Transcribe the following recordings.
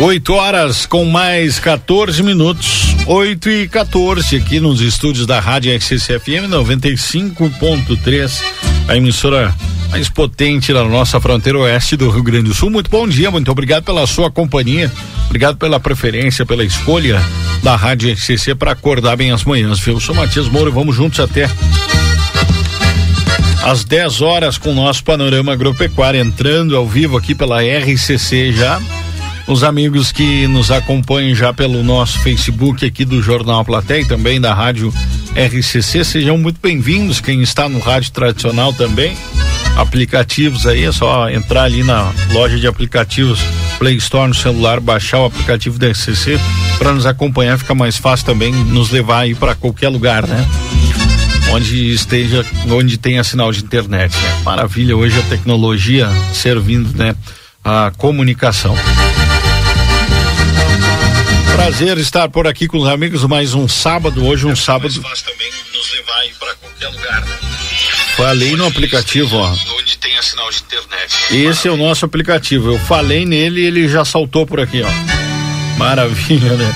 8 horas com mais 14 minutos. 8 e 14 aqui nos estúdios da Rádio XCFM 95.3, a emissora mais potente da nossa fronteira oeste do Rio Grande do Sul. Muito bom dia, muito obrigado pela sua companhia, obrigado pela preferência, pela escolha da Rádio XCC para acordar bem as manhãs. Eu sou Matias Moura e vamos juntos até às 10 horas com o nosso panorama agropecuário entrando ao vivo aqui pela RCC já os amigos que nos acompanham já pelo nosso Facebook aqui do Jornal Platéia e também da Rádio RCC, sejam muito bem-vindos. Quem está no rádio tradicional também, aplicativos aí, é só entrar ali na loja de aplicativos Play Store no celular, baixar o aplicativo da RCC para nos acompanhar, fica mais fácil também nos levar aí para qualquer lugar, né? Onde esteja, onde tenha sinal de internet. Né? Maravilha, hoje a tecnologia servindo, né? A comunicação. Prazer estar por aqui com os amigos mais um sábado, hoje um é sábado. Fácil também nos levar para qualquer lugar, né? Falei no aplicativo, ó. Onde tem a sinal de internet. Esse é o nosso aplicativo. Eu falei nele e ele já saltou por aqui, ó. Maravilha, né?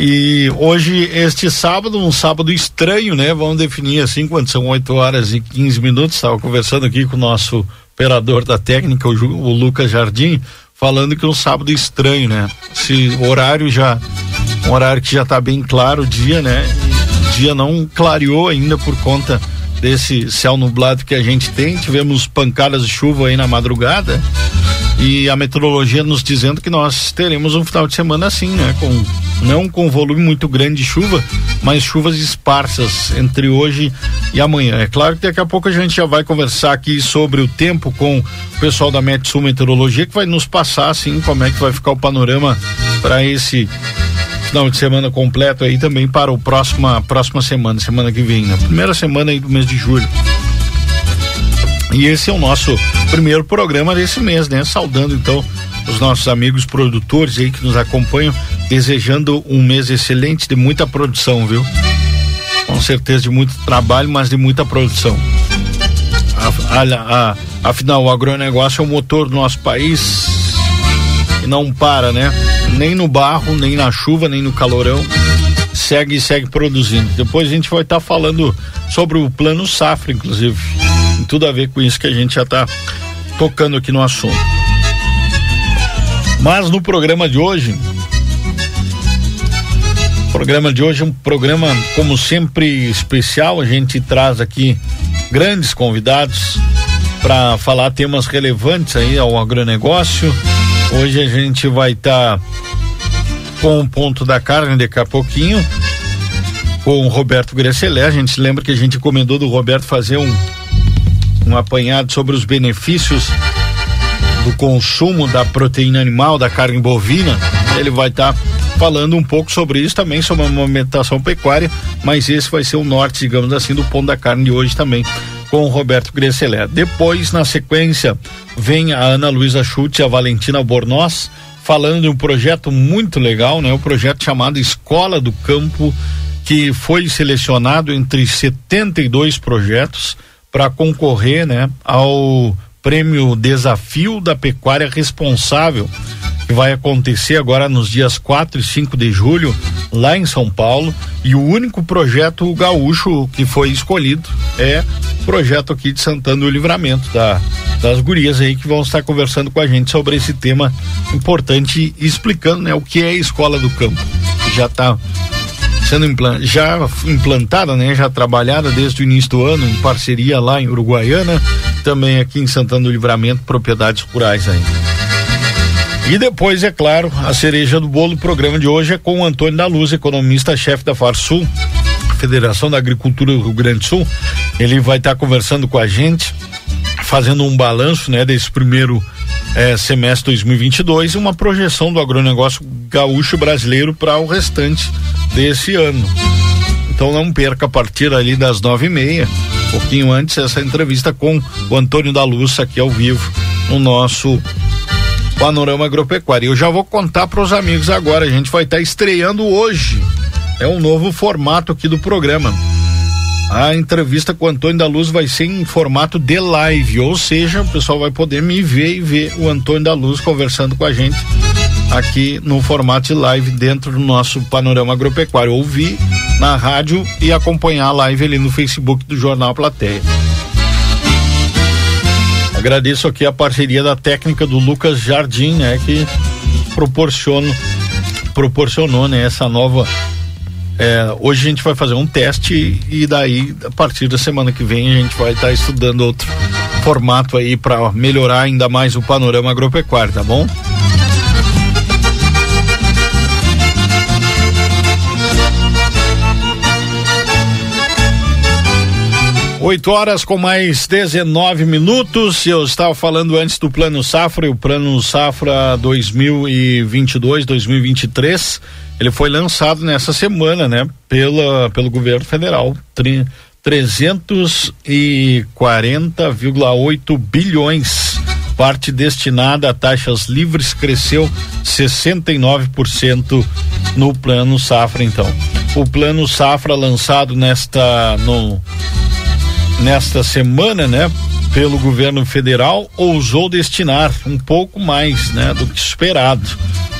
E hoje, este sábado, um sábado estranho, né? Vamos definir assim, quando são 8 horas e 15 minutos. Estava conversando aqui com o nosso operador da técnica, o Lucas Jardim falando que é um sábado estranho, né? Se horário já um horário que já está bem claro o dia, né? O dia não clareou ainda por conta desse céu nublado que a gente tem. Tivemos pancadas de chuva aí na madrugada e a meteorologia nos dizendo que nós teremos um final de semana assim, né? Com não com volume muito grande de chuva, mas chuvas esparsas entre hoje e amanhã. É claro que daqui a pouco a gente já vai conversar aqui sobre o tempo com o pessoal da Metsul Meteorologia que vai nos passar assim como é que vai ficar o panorama para esse final de semana completo aí também para o próxima próxima semana, semana que vem, na né? primeira semana aí do mês de julho. E esse é o nosso primeiro programa desse mês, né? Saudando então os nossos amigos produtores aí que nos acompanham, desejando um mês excelente de muita produção, viu? Com certeza de muito trabalho, mas de muita produção. Afinal, o agronegócio é o motor do nosso país e não para, né? Nem no barro, nem na chuva, nem no calorão. Segue e segue produzindo. Depois a gente vai estar tá falando sobre o plano safra, inclusive. Tudo a ver com isso que a gente já está tocando aqui no assunto. Mas no programa de hoje, o programa de hoje é um programa, como sempre, especial. A gente traz aqui grandes convidados para falar temas relevantes aí ao agronegócio. Hoje a gente vai estar tá com o ponto da carne daqui a pouquinho, com o Roberto Gresselé. A gente lembra que a gente encomendou do Roberto fazer um, um apanhado sobre os benefícios do consumo da proteína animal, da carne bovina. Ele vai estar tá falando um pouco sobre isso também, sobre a movimentação pecuária, mas esse vai ser o norte, digamos assim, do ponto da carne de hoje também com o Roberto Gresselé. Depois, na sequência, vem a Ana Luísa Schultz e a Valentina Bornoz falando de um projeto muito legal, né? O um projeto chamado Escola do Campo, que foi selecionado entre 72 projetos para concorrer, né, ao prêmio Desafio da Pecuária Responsável, que vai acontecer agora nos dias 4 e 5 de julho, lá em São Paulo. E o único projeto gaúcho que foi escolhido é o projeto aqui de Santana do Livramento da das gurias aí que vão estar conversando com a gente sobre esse tema importante explicando né o que é a escola do campo. Já está sendo já implantada, né, já trabalhada desde o início do ano em parceria lá em Uruguaiana, também aqui em Santana do Livramento, propriedades rurais aí. E depois, é claro, a cereja do bolo do programa de hoje é com o Antônio da Luz, economista-chefe da Farsul, Federação da Agricultura do Rio Grande do Sul. Ele vai estar tá conversando com a gente, fazendo um balanço, né, desse primeiro é, semestre 2022 e uma projeção do agronegócio gaúcho brasileiro para o restante desse ano. Então não perca a partir ali das nove e meia, pouquinho antes, essa entrevista com o Antônio da Luz aqui ao vivo no nosso Panorama Agropecuário. Eu já vou contar para os amigos agora, a gente vai estar tá estreando hoje. É um novo formato aqui do programa. A entrevista com o Antônio da Luz vai ser em formato de live, ou seja, o pessoal vai poder me ver e ver o Antônio da Luz conversando com a gente aqui no formato de live dentro do nosso panorama agropecuário. Ouvir na rádio e acompanhar a live ali no Facebook do Jornal Plateia. Agradeço aqui a parceria da técnica do Lucas Jardim, né, que proporciona proporcionou né, essa nova é, hoje a gente vai fazer um teste e daí, a partir da semana que vem, a gente vai estar tá estudando outro formato aí para melhorar ainda mais o panorama agropecuário, tá bom? Oito horas com mais 19 minutos. Eu estava falando antes do Plano Safra, e o Plano Safra 2022-2023 ele foi lançado nessa semana, né, pela, pelo governo federal. 340,8 bilhões. Parte destinada a taxas livres cresceu 69% no plano safra, então. O plano safra lançado nesta no nesta semana, né, pelo governo federal, ousou destinar um pouco mais, né, do que esperado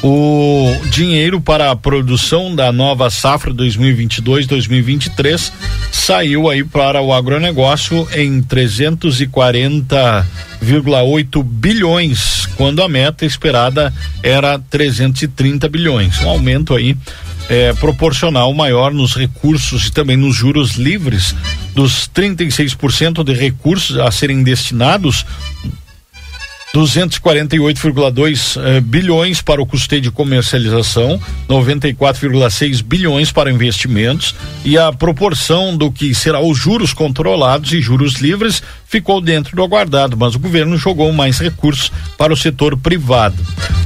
o dinheiro para a produção da nova safra 2022-2023 saiu aí para o agronegócio em 340,8 bilhões, quando a meta esperada era 330 bilhões. Um aumento aí é, proporcional maior nos recursos e também nos juros livres. Dos 36% de recursos a serem destinados 248,2 eh, bilhões para o custeio de comercialização, 94,6 bilhões para investimentos e a proporção do que será os juros controlados e juros livres ficou dentro do aguardado, mas o governo jogou mais recursos para o setor privado.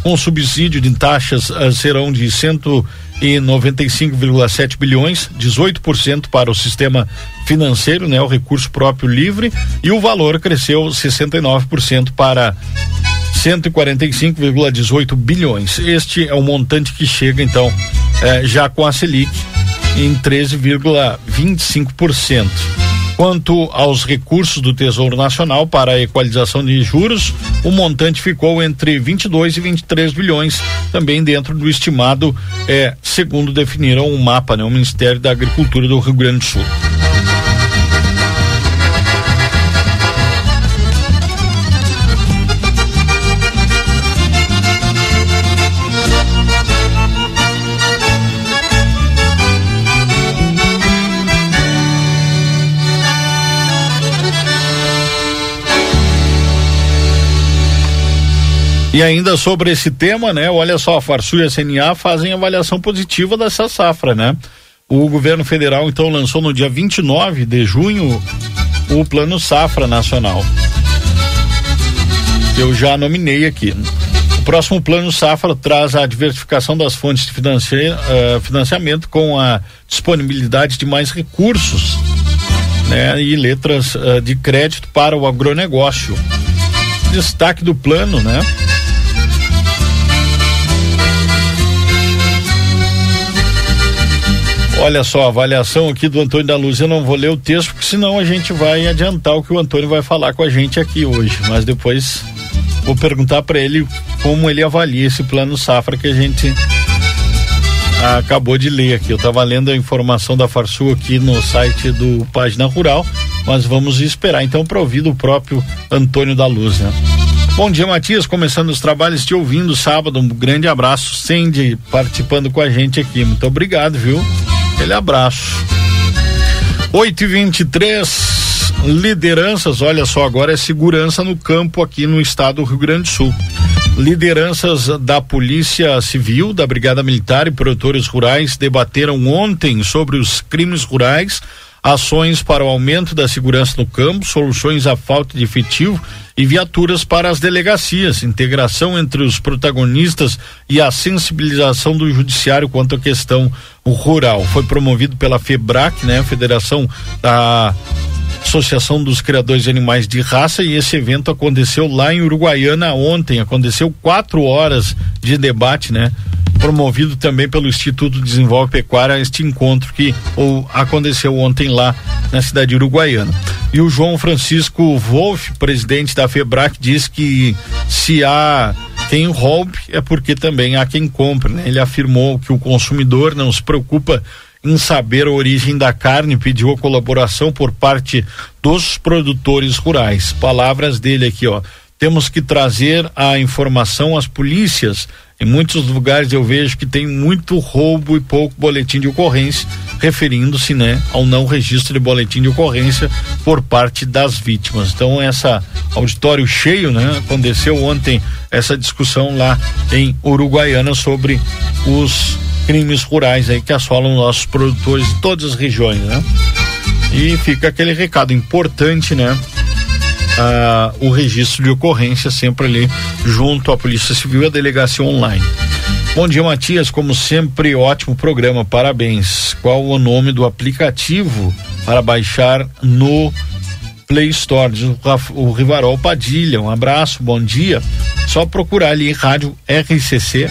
Um subsídio de taxas eh, serão de cento e 95,7 bilhões, 18% para o sistema financeiro, né, o recurso próprio livre, e o valor cresceu 69% para 145,18 bilhões. Este é o montante que chega então eh, já com a Selic em 13,25%. Quanto aos recursos do Tesouro Nacional para a equalização de juros, o montante ficou entre 22 e 23 bilhões, também dentro do estimado, é, segundo definiram o um mapa, né, o Ministério da Agricultura do Rio Grande do Sul. E ainda sobre esse tema, né? Olha só, a Farsul e a CNA fazem avaliação positiva dessa safra, né? O governo federal então lançou no dia 29 de junho o Plano Safra Nacional. Eu já nominei aqui. O próximo Plano Safra traz a diversificação das fontes de uh, financiamento com a disponibilidade de mais recursos né, e letras uh, de crédito para o agronegócio. Destaque do plano, né? Olha só, a avaliação aqui do Antônio da Luz, eu não vou ler o texto, porque senão a gente vai adiantar o que o Antônio vai falar com a gente aqui hoje. Mas depois vou perguntar para ele como ele avalia esse plano safra que a gente acabou de ler aqui. Eu estava lendo a informação da Farsul aqui no site do Página Rural, mas vamos esperar então para ouvir do próprio Antônio da Luz, né? Bom dia, Matias. Começando os trabalhos, te ouvindo sábado. Um grande abraço. Sandy participando com a gente aqui. Muito obrigado, viu? Aquele abraço. 8 e 23 lideranças. Olha só, agora é segurança no campo aqui no estado do Rio Grande do Sul. Lideranças da Polícia Civil, da Brigada Militar e produtores rurais debateram ontem sobre os crimes rurais ações para o aumento da segurança no campo, soluções à falta de efetivo e viaturas para as delegacias, integração entre os protagonistas e a sensibilização do judiciário quanto à questão rural. Foi promovido pela FEBRAC, né, Federação da Associação dos Criadores de Animais de Raça e esse evento aconteceu lá em Uruguaiana ontem, aconteceu quatro horas de debate, né? Promovido também pelo Instituto Desenvolve Pecuária, este encontro que ou, aconteceu ontem lá na cidade uruguaiana. E o João Francisco Wolff, presidente da FEBRAC, diz que se há quem roube é porque também há quem compre. Né? Ele afirmou que o consumidor não se preocupa em saber a origem da carne, pediu a colaboração por parte dos produtores rurais. Palavras dele aqui, ó. Temos que trazer a informação às polícias em muitos lugares eu vejo que tem muito roubo e pouco boletim de ocorrência, referindo-se, né, ao não registro de boletim de ocorrência por parte das vítimas. Então, essa auditório cheio, né, aconteceu ontem essa discussão lá em Uruguaiana sobre os crimes rurais aí que assolam nossos produtores de todas as regiões, né? E fica aquele recado importante, né? Ah, o registro de ocorrência sempre ali junto à Polícia Civil e à delegacia online. Bom dia, Matias. Como sempre, ótimo programa. Parabéns. Qual o nome do aplicativo para baixar no Play Store? o Rivarol Padilha. Um abraço, bom dia. Só procurar ali Rádio RCC,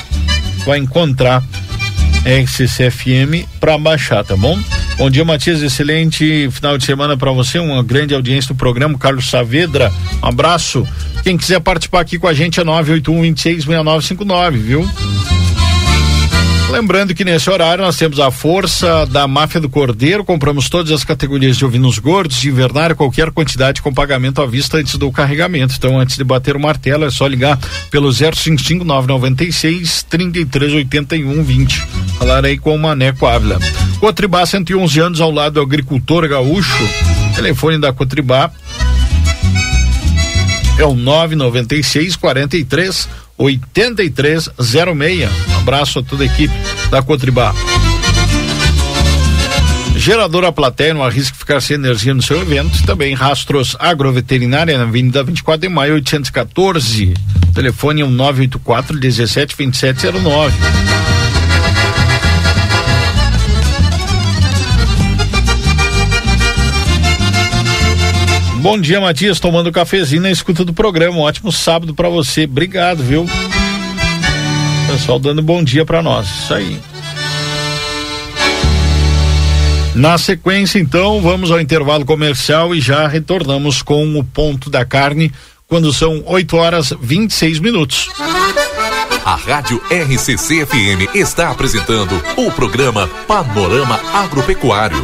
vai encontrar RCC FM para baixar, tá bom? Bom dia, Matias. Excelente final de semana para você. Uma grande audiência do programa. Carlos Saavedra, um abraço. Quem quiser participar aqui com a gente é 981 26 6959, viu? Lembrando que nesse horário nós temos a força da máfia do Cordeiro, compramos todas as categorias de ovinos gordos, de invernário, qualquer quantidade com pagamento à vista antes do carregamento. Então, antes de bater o martelo, é só ligar pelo 055 996 3381 20. Falar aí com o Maneco Ávila. Cotribá, 111 anos ao lado do agricultor gaúcho. Telefone da Cotribá é o 996 43 8306. Um abraço a toda a equipe da Cotribá. Geradora Platéia não arrisca ficar sem energia no seu evento. Também Rastros Agroveterinária na Avenida 24 de Maio 814. Telefone é um 984 17 2709. Bom dia, Matias, tomando cafezinho na escuta do programa. Um ótimo sábado para você. Obrigado, viu? Pessoal dando bom dia para nós. Isso aí. Na sequência, então, vamos ao intervalo comercial e já retornamos com o ponto da carne quando são 8 horas 26 minutos. A Rádio RCC FM está apresentando o programa Panorama Agropecuário.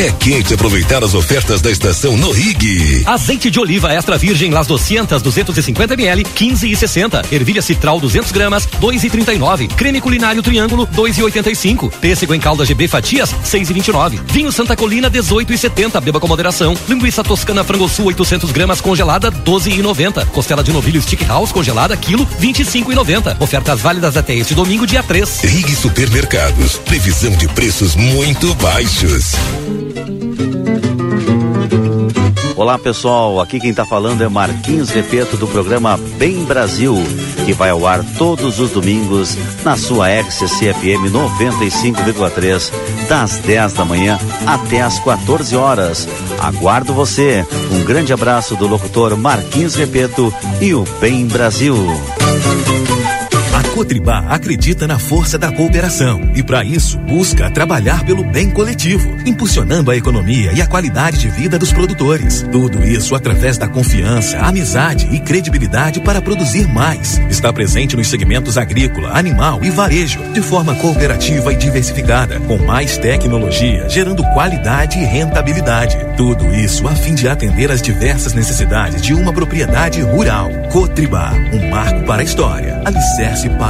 É quente aproveitar as ofertas da estação no Rig. Azeite de oliva extra virgem Las 200 250 ml 15 e 60. Ervilha citral 200 gramas 2 e 39. Creme culinário triângulo 2 e 85. Pêssego em calda GB fatias 6 e 29. Vinho Santa Colina 18 e 70. Beba com moderação. Linguiça toscana frango sul 800 gramas congelada 12 e 90. Costela de novilho stick house congelada quilo 25 e 90. Ofertas válidas até este domingo dia 3. Rig Supermercados. Previsão de preços muito baixos. Olá pessoal, aqui quem está falando é Marquinhos Repeto do programa Bem Brasil que vai ao ar todos os domingos na sua RCC FM 95,3, das 10 da manhã até as 14 horas. Aguardo você. Um grande abraço do locutor Marquinhos Repeto e o Bem Brasil. Cotribá acredita na força da cooperação e, para isso, busca trabalhar pelo bem coletivo, impulsionando a economia e a qualidade de vida dos produtores. Tudo isso através da confiança, amizade e credibilidade para produzir mais. Está presente nos segmentos agrícola, animal e varejo, de forma cooperativa e diversificada, com mais tecnologia, gerando qualidade e rentabilidade. Tudo isso a fim de atender às diversas necessidades de uma propriedade rural. Cotribá, um marco para a história, alicerce para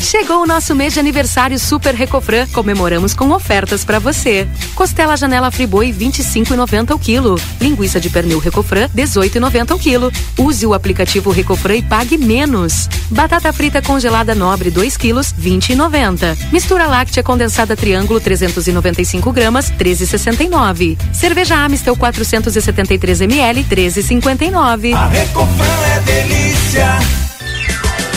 Chegou o nosso mês de aniversário Super Recofran. Comemoramos com ofertas para você. Costela Janela Friboi 25,90 o quilo. Linguiça de pernil Recofran 18,90 o quilo. Use o aplicativo Recofran e pague menos. Batata frita congelada Nobre 2 quilos 20,90. Mistura láctea condensada Triângulo 395 gramas 13,69. Cerveja Amistel 473 ml 13,59. A Recofran é delícia.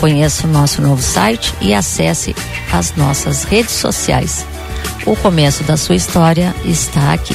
Conheça o nosso novo site e acesse as nossas redes sociais. O começo da sua história está aqui.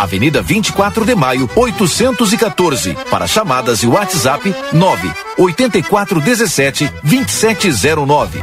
Avenida 24 de Maio, 814. Para chamadas e WhatsApp 9 8417 2709.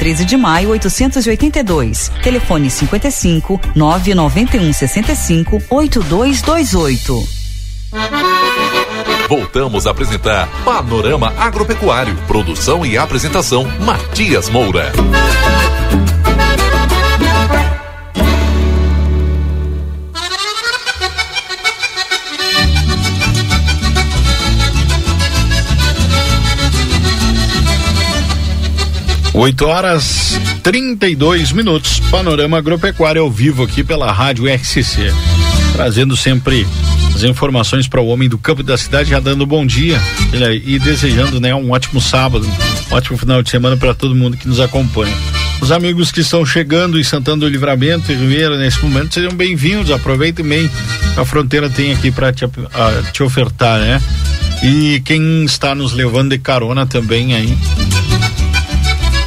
13 de maio, 882. Telefone 55 991 65 8228. Voltamos a apresentar Panorama Agropecuário. Produção e apresentação Matias Moura. 8 horas 32 minutos. Panorama Agropecuário ao vivo aqui pela Rádio RCC. Trazendo sempre as informações para o homem do campo da cidade, já dando bom dia e desejando né, um ótimo sábado, um ótimo final de semana para todo mundo que nos acompanha. Os amigos que estão chegando em Santana do Livramento e Ribeira nesse momento sejam bem-vindos. Aproveitem bem. A fronteira tem aqui para te, te ofertar, né? E quem está nos levando de carona também aí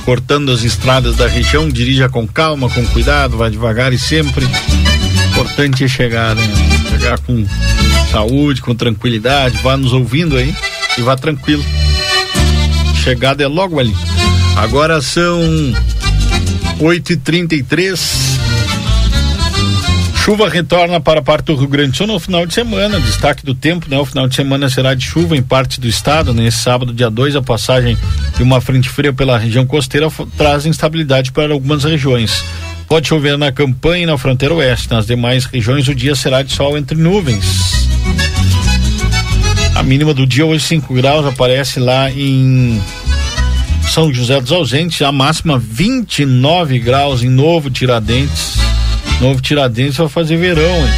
cortando as estradas da região, dirija com calma, com cuidado, vá devagar e sempre Importante é chegar, né? Chegar com saúde, com tranquilidade, vá nos ouvindo aí e vá tranquilo. Chegada é logo ali. Agora são 8 e 33 Chuva retorna para a parte do Rio Grande do Sul no final de semana. Destaque do tempo, né? O final de semana será de chuva em parte do estado. Nesse sábado, dia 2, a passagem de uma frente fria pela região costeira traz instabilidade para algumas regiões. Pode chover na campanha e na fronteira oeste. Nas demais regiões, o dia será de sol entre nuvens. A mínima do dia hoje 5 graus aparece lá em São José dos Ausentes, a máxima 29 graus em Novo Tiradentes. Novo Tiradentes vai fazer verão, hein?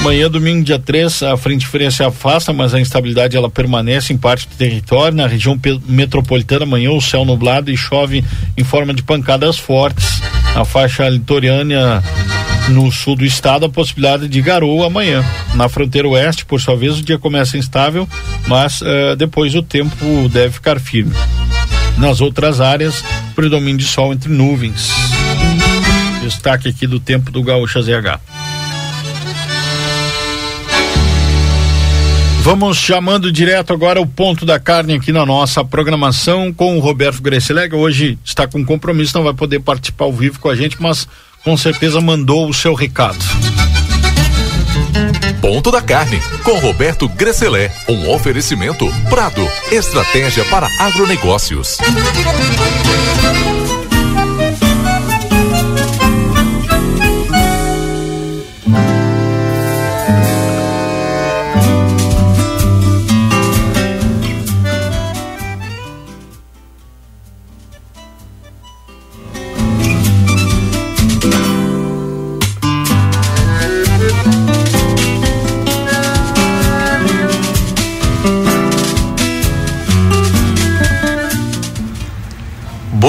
Amanhã, domingo, dia 3, a frente fria se afasta, mas a instabilidade ela permanece em parte do território. Na região metropolitana, amanhã o céu nublado e chove em forma de pancadas fortes. Na faixa litorânea no sul do estado, a possibilidade de garoa amanhã. Na fronteira oeste, por sua vez, o dia começa instável, mas uh, depois o tempo deve ficar firme. Nas outras áreas, predomínio de sol entre nuvens. Destaque aqui do tempo do Gaúcha ZH. Vamos chamando direto agora o ponto da carne aqui na nossa programação com o Roberto Grecelega. Hoje está com compromisso, não vai poder participar ao vivo com a gente, mas com certeza mandou o seu recado. Ponto da Carne, com Roberto Grecelé. Um oferecimento Prado, estratégia para agronegócios.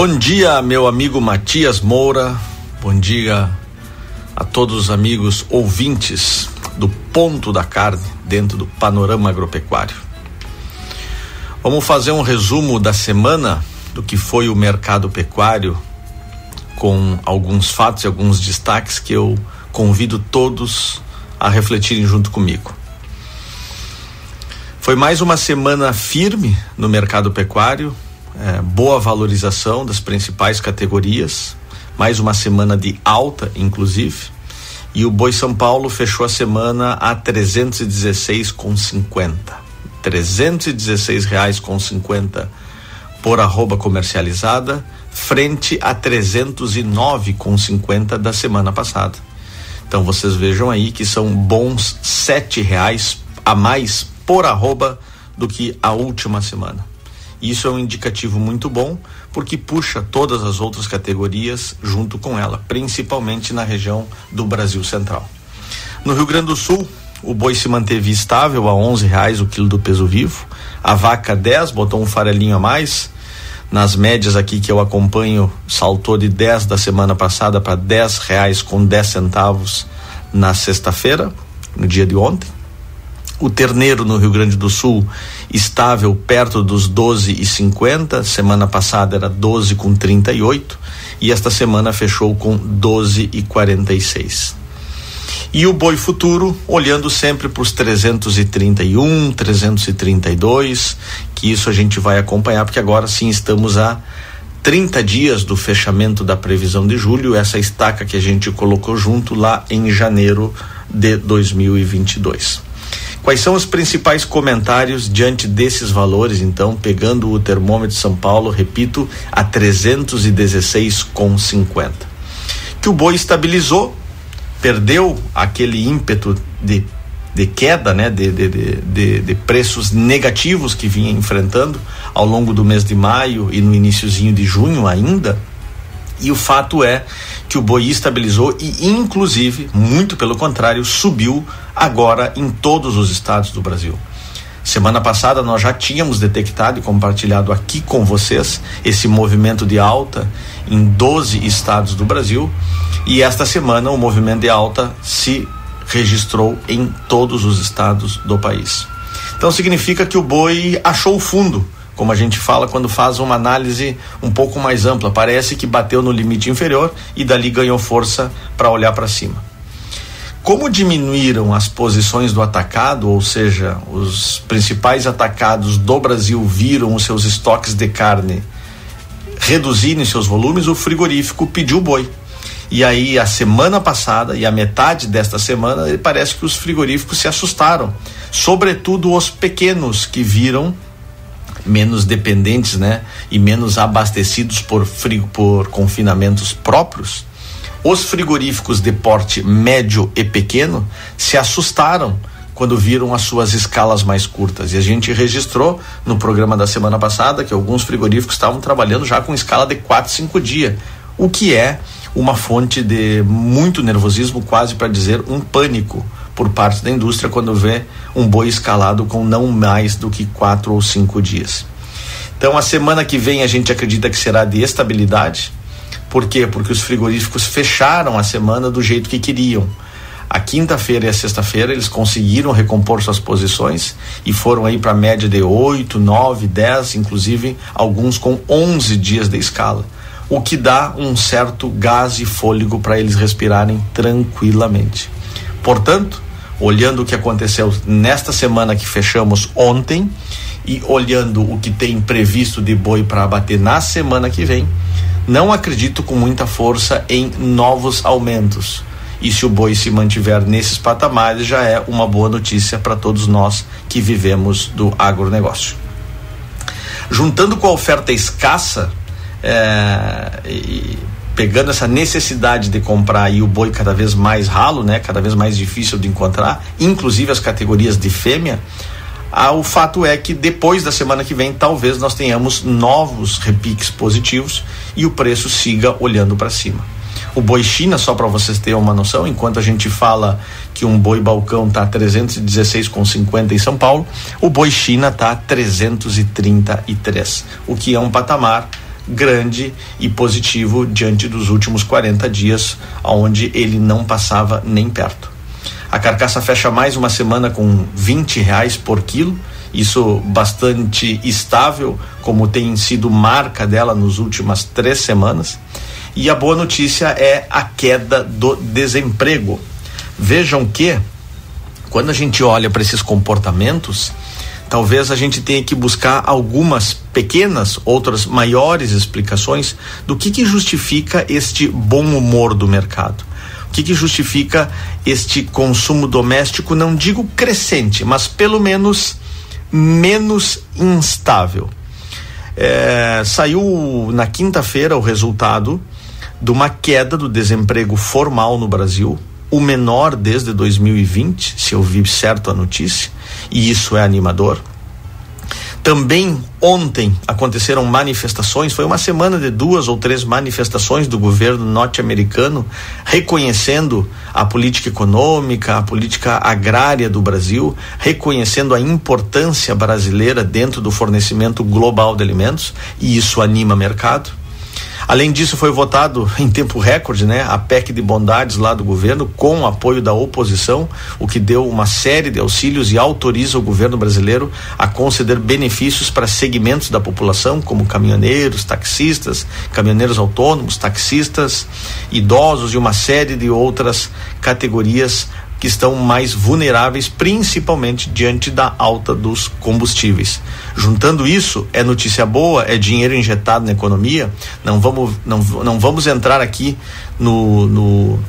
Bom dia, meu amigo Matias Moura. Bom dia a todos os amigos ouvintes do Ponto da Carne dentro do panorama agropecuário. Vamos fazer um resumo da semana do que foi o mercado pecuário com alguns fatos e alguns destaques que eu convido todos a refletirem junto comigo. Foi mais uma semana firme no mercado pecuário, é, boa valorização das principais categorias, mais uma semana de alta, inclusive. E o Boi São Paulo fechou a semana a 316,50. 316 reais com 50 por arroba comercializada, frente a 309,50 da semana passada. Então vocês vejam aí que são bons sete reais a mais por arroba do que a última semana. Isso é um indicativo muito bom, porque puxa todas as outras categorias junto com ela, principalmente na região do Brasil Central. No Rio Grande do Sul, o boi se manteve estável a onze reais o quilo do peso vivo, a vaca 10 botou um farelinho a mais. Nas médias aqui que eu acompanho, saltou de 10 da semana passada para 10 reais com 10 centavos na sexta-feira, no dia de ontem. O terneiro no Rio Grande do Sul estável perto dos 12,50. Semana passada era 12 com 38 e esta semana fechou com 12,46. E o boi futuro olhando sempre para os 331, 332, que isso a gente vai acompanhar porque agora sim estamos a 30 dias do fechamento da previsão de julho, essa estaca que a gente colocou junto lá em janeiro de 2022. Quais são os principais comentários diante desses valores, então, pegando o termômetro de São Paulo, repito, a 316,50? Que o boi estabilizou, perdeu aquele ímpeto de, de queda, né, de, de, de, de preços negativos que vinha enfrentando ao longo do mês de maio e no iníciozinho de junho ainda. E o fato é que o boi estabilizou e, inclusive, muito pelo contrário, subiu agora em todos os estados do Brasil. Semana passada nós já tínhamos detectado e compartilhado aqui com vocês esse movimento de alta em 12 estados do Brasil e esta semana o movimento de alta se registrou em todos os estados do país. Então significa que o boi achou o fundo como a gente fala quando faz uma análise um pouco mais ampla. Parece que bateu no limite inferior e dali ganhou força para olhar para cima. Como diminuíram as posições do atacado, ou seja, os principais atacados do Brasil viram os seus estoques de carne reduzirem seus volumes, o frigorífico pediu boi. E aí, a semana passada e a metade desta semana, parece que os frigoríficos se assustaram. Sobretudo os pequenos que viram menos dependentes, né, e menos abastecidos por frio, por confinamentos próprios, os frigoríficos de porte médio e pequeno se assustaram quando viram as suas escalas mais curtas. E a gente registrou no programa da semana passada que alguns frigoríficos estavam trabalhando já com escala de 4, 5 dias, o que é uma fonte de muito nervosismo, quase para dizer um pânico por parte da indústria quando vê um boi escalado com não mais do que quatro ou cinco dias. Então, a semana que vem a gente acredita que será de estabilidade. Por quê? Porque os frigoríficos fecharam a semana do jeito que queriam. A quinta-feira e a sexta-feira eles conseguiram recompor suas posições e foram aí para a média de 8, 9, 10, inclusive alguns com 11 dias de escala, o que dá um certo gás e fôlego para eles respirarem tranquilamente. Portanto, olhando o que aconteceu nesta semana que fechamos ontem e olhando o que tem previsto de boi para abater na semana que vem, não acredito com muita força em novos aumentos. E se o boi se mantiver nesses patamares, já é uma boa notícia para todos nós que vivemos do agronegócio. Juntando com a oferta escassa, é, e pegando essa necessidade de comprar aí o boi cada vez mais ralo, né, cada vez mais difícil de encontrar, inclusive as categorias de fêmea, ah, o fato é que depois da semana que vem talvez nós tenhamos novos repiques positivos e o preço siga olhando para cima. O boi China, só para vocês terem uma noção, enquanto a gente fala que um boi balcão tá 316,50 em São Paulo, o boi China tá 333, o que é um patamar grande e positivo diante dos últimos 40 dias, onde ele não passava nem perto. A carcaça fecha mais uma semana com 20 reais por quilo, isso bastante estável, como tem sido marca dela nos últimas três semanas. E a boa notícia é a queda do desemprego. Vejam que, quando a gente olha para esses comportamentos, talvez a gente tenha que buscar algumas pequenas, outras maiores explicações do que, que justifica este bom humor do mercado. O que, que justifica este consumo doméstico, não digo crescente, mas pelo menos menos instável. É, saiu na quinta-feira o resultado de uma queda do desemprego formal no Brasil, o menor desde 2020, se eu vi certo a notícia, e isso é animador. Também ontem aconteceram manifestações, foi uma semana de duas ou três manifestações do governo norte-americano reconhecendo a política econômica, a política agrária do Brasil, reconhecendo a importância brasileira dentro do fornecimento global de alimentos, e isso anima mercado. Além disso, foi votado em tempo recorde, né, a PEC de bondades lá do governo, com o apoio da oposição, o que deu uma série de auxílios e autoriza o governo brasileiro a conceder benefícios para segmentos da população, como caminhoneiros, taxistas, caminhoneiros autônomos, taxistas, idosos e uma série de outras categorias que estão mais vulneráveis, principalmente diante da alta dos combustíveis. Juntando isso, é notícia boa, é dinheiro injetado na economia. Não vamos, não, não vamos entrar aqui no, no,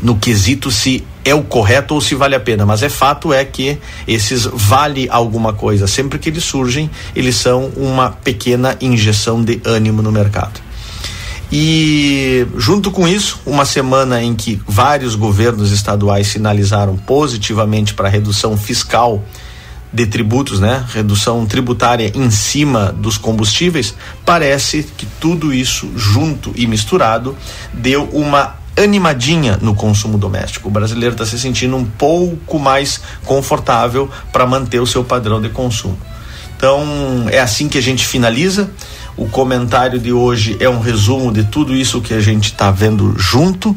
no quesito se é o correto ou se vale a pena, mas é fato é que esses vale alguma coisa. Sempre que eles surgem, eles são uma pequena injeção de ânimo no mercado. E junto com isso, uma semana em que vários governos estaduais sinalizaram positivamente para a redução fiscal de tributos, né? Redução tributária em cima dos combustíveis, parece que tudo isso junto e misturado deu uma animadinha no consumo doméstico. O brasileiro está se sentindo um pouco mais confortável para manter o seu padrão de consumo. Então, é assim que a gente finaliza. O comentário de hoje é um resumo de tudo isso que a gente está vendo junto,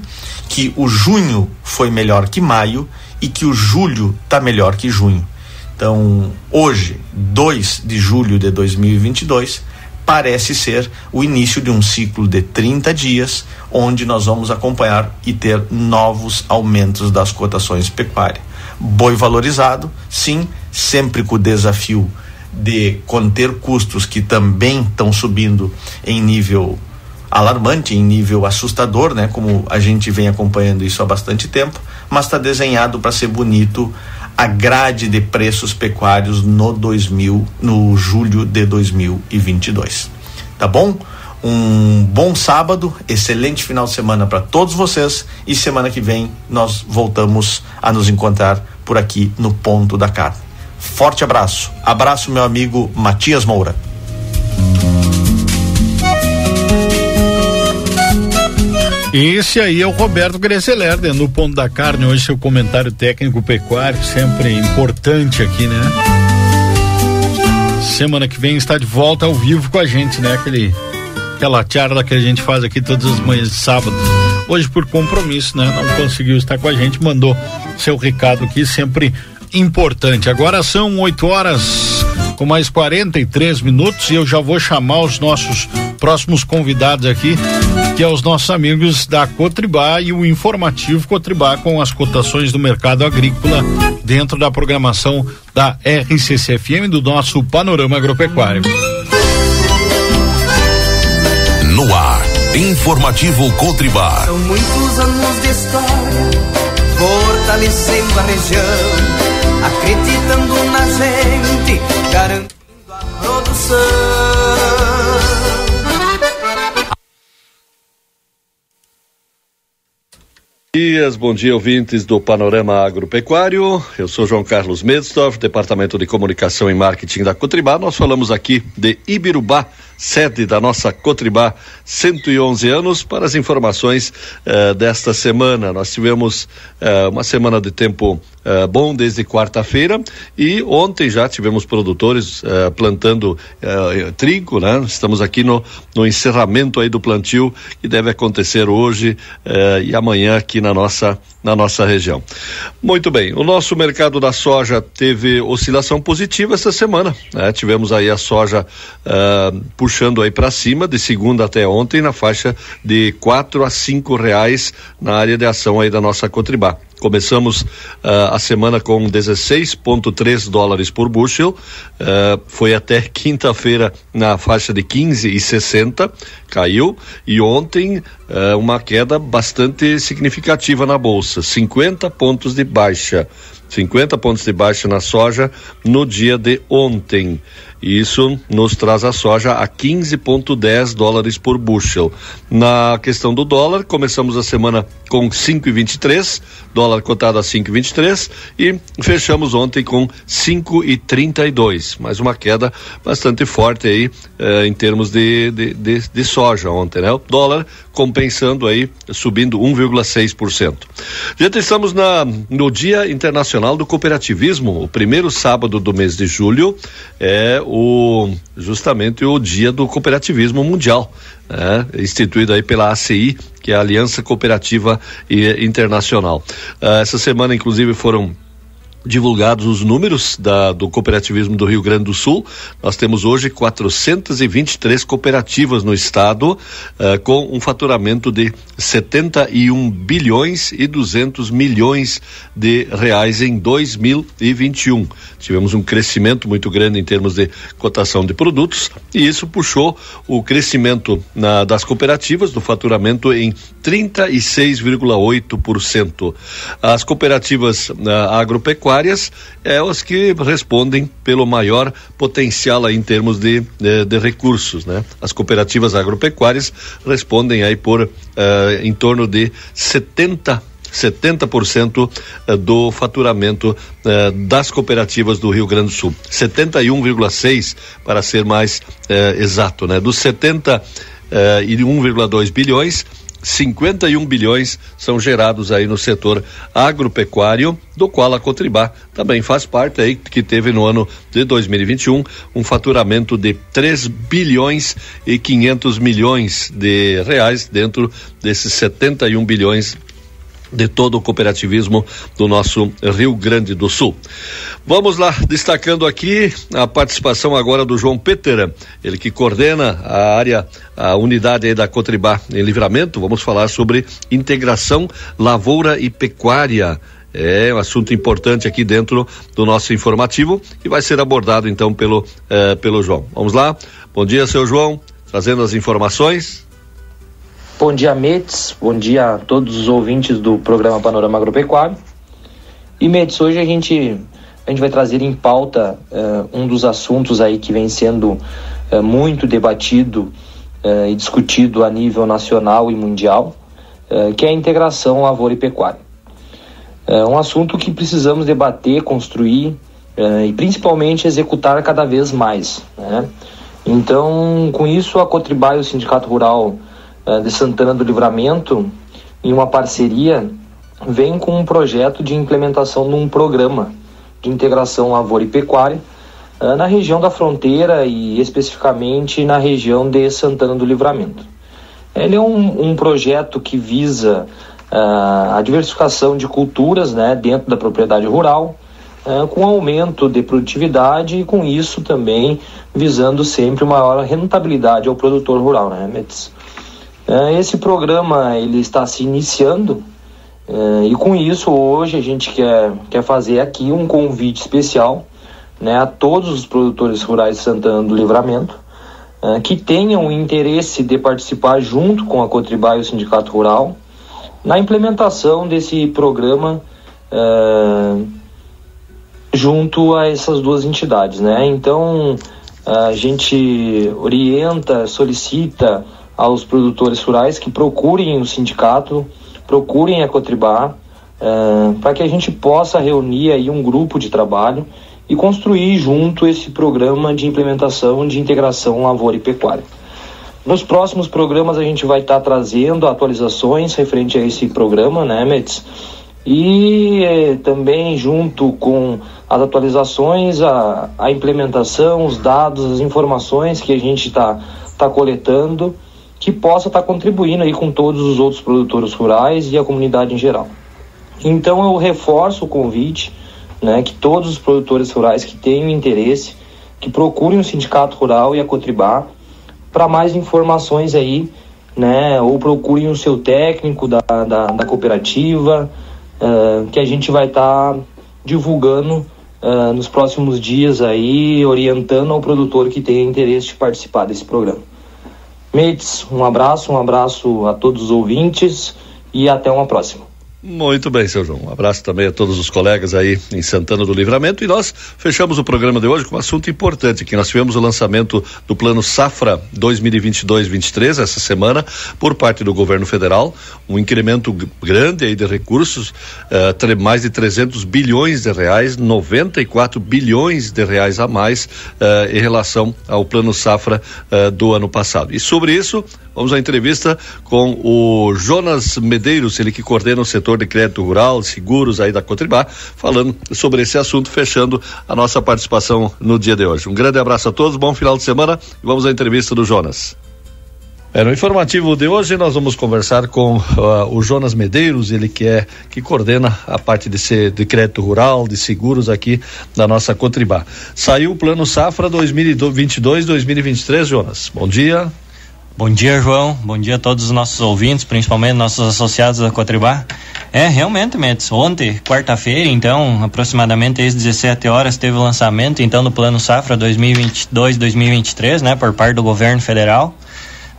que o junho foi melhor que maio e que o julho está melhor que junho. Então, hoje, 2 de julho de 2022, parece ser o início de um ciclo de 30 dias, onde nós vamos acompanhar e ter novos aumentos das cotações pecuárias. Boi valorizado, sim, sempre com o desafio de conter custos que também estão subindo em nível alarmante, em nível assustador, né? Como a gente vem acompanhando isso há bastante tempo, mas está desenhado para ser bonito a grade de preços pecuários no 2000, no julho de 2022. Tá bom? Um bom sábado, excelente final de semana para todos vocês e semana que vem nós voltamos a nos encontrar por aqui no Ponto da Carne. Forte abraço. Abraço meu amigo Matias Moura. Esse aí é o Roberto Grezeler, no Ponto da Carne, hoje seu comentário técnico pecuário, sempre importante aqui, né? Semana que vem está de volta ao vivo com a gente, né? Aquele, aquela charla que a gente faz aqui todas as manhãs de sábado. Hoje por compromisso, né? Não conseguiu estar com a gente, mandou seu recado aqui, sempre importante. Agora são 8 horas com mais 43 minutos e eu já vou chamar os nossos próximos convidados aqui, que é os nossos amigos da Cotribá e o informativo Cotribá com as cotações do mercado agrícola dentro da programação da RCCFM do nosso Panorama Agropecuário. No ar, informativo Cotribá. São muitos anos de história, fortalecendo a região acreditando na gente, garantindo a produção. dias, bom dia ouvintes do Panorama Agropecuário. Eu sou João Carlos Medstorff, Departamento de Comunicação e Marketing da Cotribá. Nós falamos aqui de Ibirubá, sede da nossa Cotribá, 111 anos. Para as informações uh, desta semana, nós tivemos uh, uma semana de tempo uh, bom desde quarta-feira e ontem já tivemos produtores plantando trigo, né? Estamos aqui no, no encerramento aí do plantio que deve acontecer hoje e amanhã aqui na nossa na nossa região. Muito bem, o nosso mercado da soja teve oscilação positiva essa semana. Né? Tivemos aí a soja uh, puxando aí para cima de segunda até ontem na faixa de quatro a cinco reais na área de ação aí da nossa Cotribá. Começamos uh, a semana com 16,3 dólares por bushel, uh, foi até quinta-feira na faixa de 15,60, caiu, e ontem uh, uma queda bastante significativa na bolsa, 50 pontos de baixa. 50 pontos de baixa na soja no dia de ontem. Isso nos traz a soja a 15,10 dólares por bushel. Na questão do dólar, começamos a semana com 5,23, dólar cotado a 5,23 e fechamos ontem com 5,32. Mais uma queda bastante forte aí eh, em termos de, de, de, de soja ontem, né? O dólar compensando aí, subindo 1,6%. Gente, estamos na, no Dia Internacional do Cooperativismo, o primeiro sábado do mês de julho é o justamente o Dia do Cooperativismo Mundial, né? instituído aí pela ACI, que é a Aliança Cooperativa Internacional. Uh, essa semana, inclusive, foram divulgados os números da, do cooperativismo do Rio Grande do Sul. Nós temos hoje 423 cooperativas no estado, uh, com um faturamento de 71 bilhões e 200 milhões de reais em 2021. Tivemos um crescimento muito grande em termos de cotação de produtos e isso puxou o crescimento na, das cooperativas do faturamento em 36,8%. As cooperativas uh, agropecuárias é as que respondem pelo maior potencial aí em termos de, de, de recursos, né? As cooperativas agropecuárias respondem aí por uh, em torno de 70 70% eh, do faturamento eh, das cooperativas do Rio Grande do Sul. 71,6 para ser mais eh, exato, né? Dos 70 eh, 1,2 bilhões, 51 bilhões são gerados aí no setor agropecuário, do qual a Cotribá também faz parte aí, que teve no ano de 2021 um faturamento de 3 bilhões e 500 milhões de reais dentro desses 71 bilhões de todo o cooperativismo do nosso Rio Grande do Sul. Vamos lá, destacando aqui a participação agora do João Petera, ele que coordena a área, a unidade da Cotribá em Livramento. Vamos falar sobre integração lavoura e pecuária. É um assunto importante aqui dentro do nosso informativo e vai ser abordado então pelo, eh, pelo João. Vamos lá. Bom dia, seu João, trazendo as informações. Bom dia, Metes. Bom dia a todos os ouvintes do programa Panorama Agropecuário. E, Metes, hoje a gente, a gente vai trazer em pauta uh, um dos assuntos aí que vem sendo uh, muito debatido uh, e discutido a nível nacional e mundial, que é a integração lavoura e pecuária. É um assunto que precisamos debater, construir e principalmente executar cada vez mais. Né? Então, com isso, a Cotribá e o Sindicato Rural de Santana do Livramento, em uma parceria, vem com um projeto de implementação de um programa de integração lavoura e pecuária eh, na região da fronteira e especificamente na região de Santana do Livramento. Ele é um, um projeto que visa uh, a diversificação de culturas né, dentro da propriedade rural, uh, com aumento de produtividade e com isso também visando sempre maior rentabilidade ao produtor rural. Né, Metis? É, esse programa ele está se iniciando é, e com isso hoje a gente quer, quer fazer aqui um convite especial né, a todos os produtores rurais de Santana do Livramento é, que tenham interesse de participar junto com a Cotribá e o Sindicato Rural na implementação desse programa junto a essas duas entidades, né? Então a gente orienta, solicita aos produtores rurais que procurem o sindicato, procurem a Cotribá, uh, para que a gente possa reunir aí um grupo de trabalho e construir junto esse programa de implementação de integração lavoura e pecuária. Nos próximos programas a gente vai estar tá trazendo atualizações referente a esse programa, né, Mets? E eh, também junto com as atualizações, a, a implementação, os dados, as informações que a gente está tá coletando que possa estar tá contribuindo aí com todos os outros produtores rurais e a comunidade em geral. Então eu reforço o convite, né, que todos os produtores rurais que tenham interesse, que procurem o Sindicato Rural e a Cotribá para mais informações aí, né, ou procurem o seu técnico da, da, da cooperativa, uh, que a gente vai estar tá divulgando uh, nos próximos dias aí, orientando ao produtor que tenha interesse de participar desse programa. Mates, um abraço, um abraço a todos os ouvintes e até uma próxima. Muito bem, seu João. Um abraço também a todos os colegas aí em Santana do Livramento. E nós fechamos o programa de hoje com um assunto importante, que nós tivemos o lançamento do Plano Safra 2022-23 essa semana por parte do governo federal, um incremento grande aí de recursos, uh, mais de 300 bilhões de reais, 94 bilhões de reais a mais uh, em relação ao Plano Safra uh, do ano passado. E sobre isso, Vamos à entrevista com o Jonas Medeiros, ele que coordena o setor de crédito rural, seguros aí da Cotribá, falando sobre esse assunto, fechando a nossa participação no dia de hoje. Um grande abraço a todos, bom final de semana e vamos à entrevista do Jonas. É, no informativo de hoje nós vamos conversar com uh, o Jonas Medeiros, ele que é que coordena a parte de, ser, de crédito rural, de seguros aqui da nossa Cotribá. Saiu o plano Safra 2022-2023, Jonas. Bom dia. Bom dia, João. Bom dia a todos os nossos ouvintes, principalmente nossos associados da Cotribá. É, realmente, Mendes, ontem, quarta-feira, então, aproximadamente às 17 horas, teve o lançamento, então, do Plano Safra 2022-2023, né, por parte do governo federal,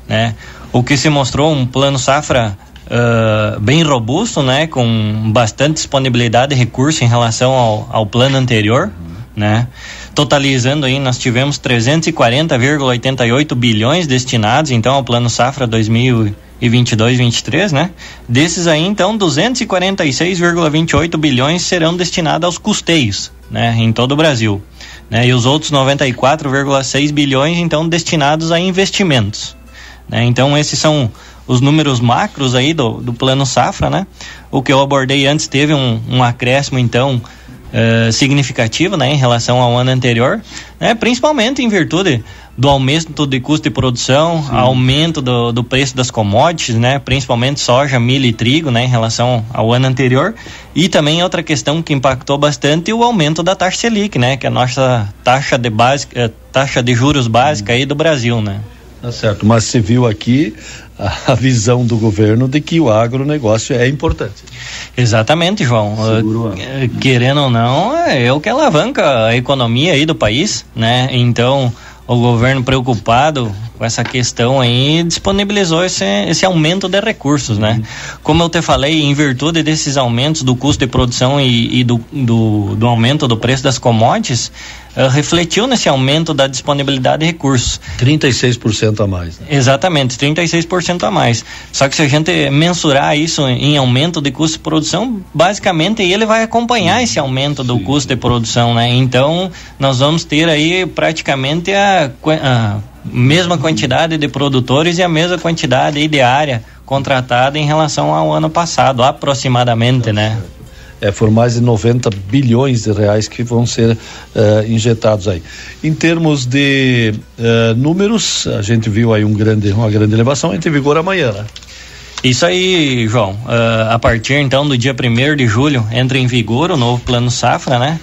né, o que se mostrou um Plano Safra uh, bem robusto, né, com bastante disponibilidade de recursos em relação ao, ao plano anterior, né, totalizando aí, nós tivemos 340,88 bilhões destinados, então, ao Plano Safra 2022-23, né? Desses aí, então, 246,28 bilhões serão destinados aos custeios, né? Em todo o Brasil. Né? E os outros 94,6 bilhões, então, destinados a investimentos. Né? Então, esses são os números macros aí do, do Plano Safra, né? O que eu abordei antes teve um, um acréscimo, então, uh, significativo, né, em relação ao ano anterior, né, principalmente em virtude do aumento de custo de produção, Sim. aumento do, do preço das commodities, né, principalmente soja, milho e trigo, né, em relação ao ano anterior, e também outra questão que impactou bastante o aumento da taxa Selic, né, que é a nossa taxa de básica, eh, taxa de juros básica aí do Brasil, né. Tá certo, mas você viu aqui a, visão do governo de que o agronegócio é importante. Exatamente, João. Uh, querendo ou não, é o que alavanca a economia aí do país, né? Então, o governo preocupado com essa questão aí disponibilizou esse, esse aumento de recursos, né? Uhum. Como eu te falei, em virtude desses aumentos do custo de produção e, e do, do, do, aumento do preço das commodities, uh, refletiu nesse aumento da disponibilidade de recursos. 36% a mais. Né? Exatamente, 36% a mais. Só que se a gente mensurar isso em aumento de custo de produção, basicamente ele vai acompanhar esse aumento do Sim. custo de produção, né? Então, nós vamos ter aí praticamente a, a mesma quantidade de produtores e a mesma quantidade de área contratada em relação ao ano passado, aproximadamente, né? É, foram mais de 90 bilhões de reais que vão ser uh, injetados aí. Em termos de uh, números, a gente viu aí um grande, uma grande elevação, entra em vigor amanhã, né? Isso aí, João. Uh, a partir então do dia 1 de julho entra em vigor o novo plano safra, né?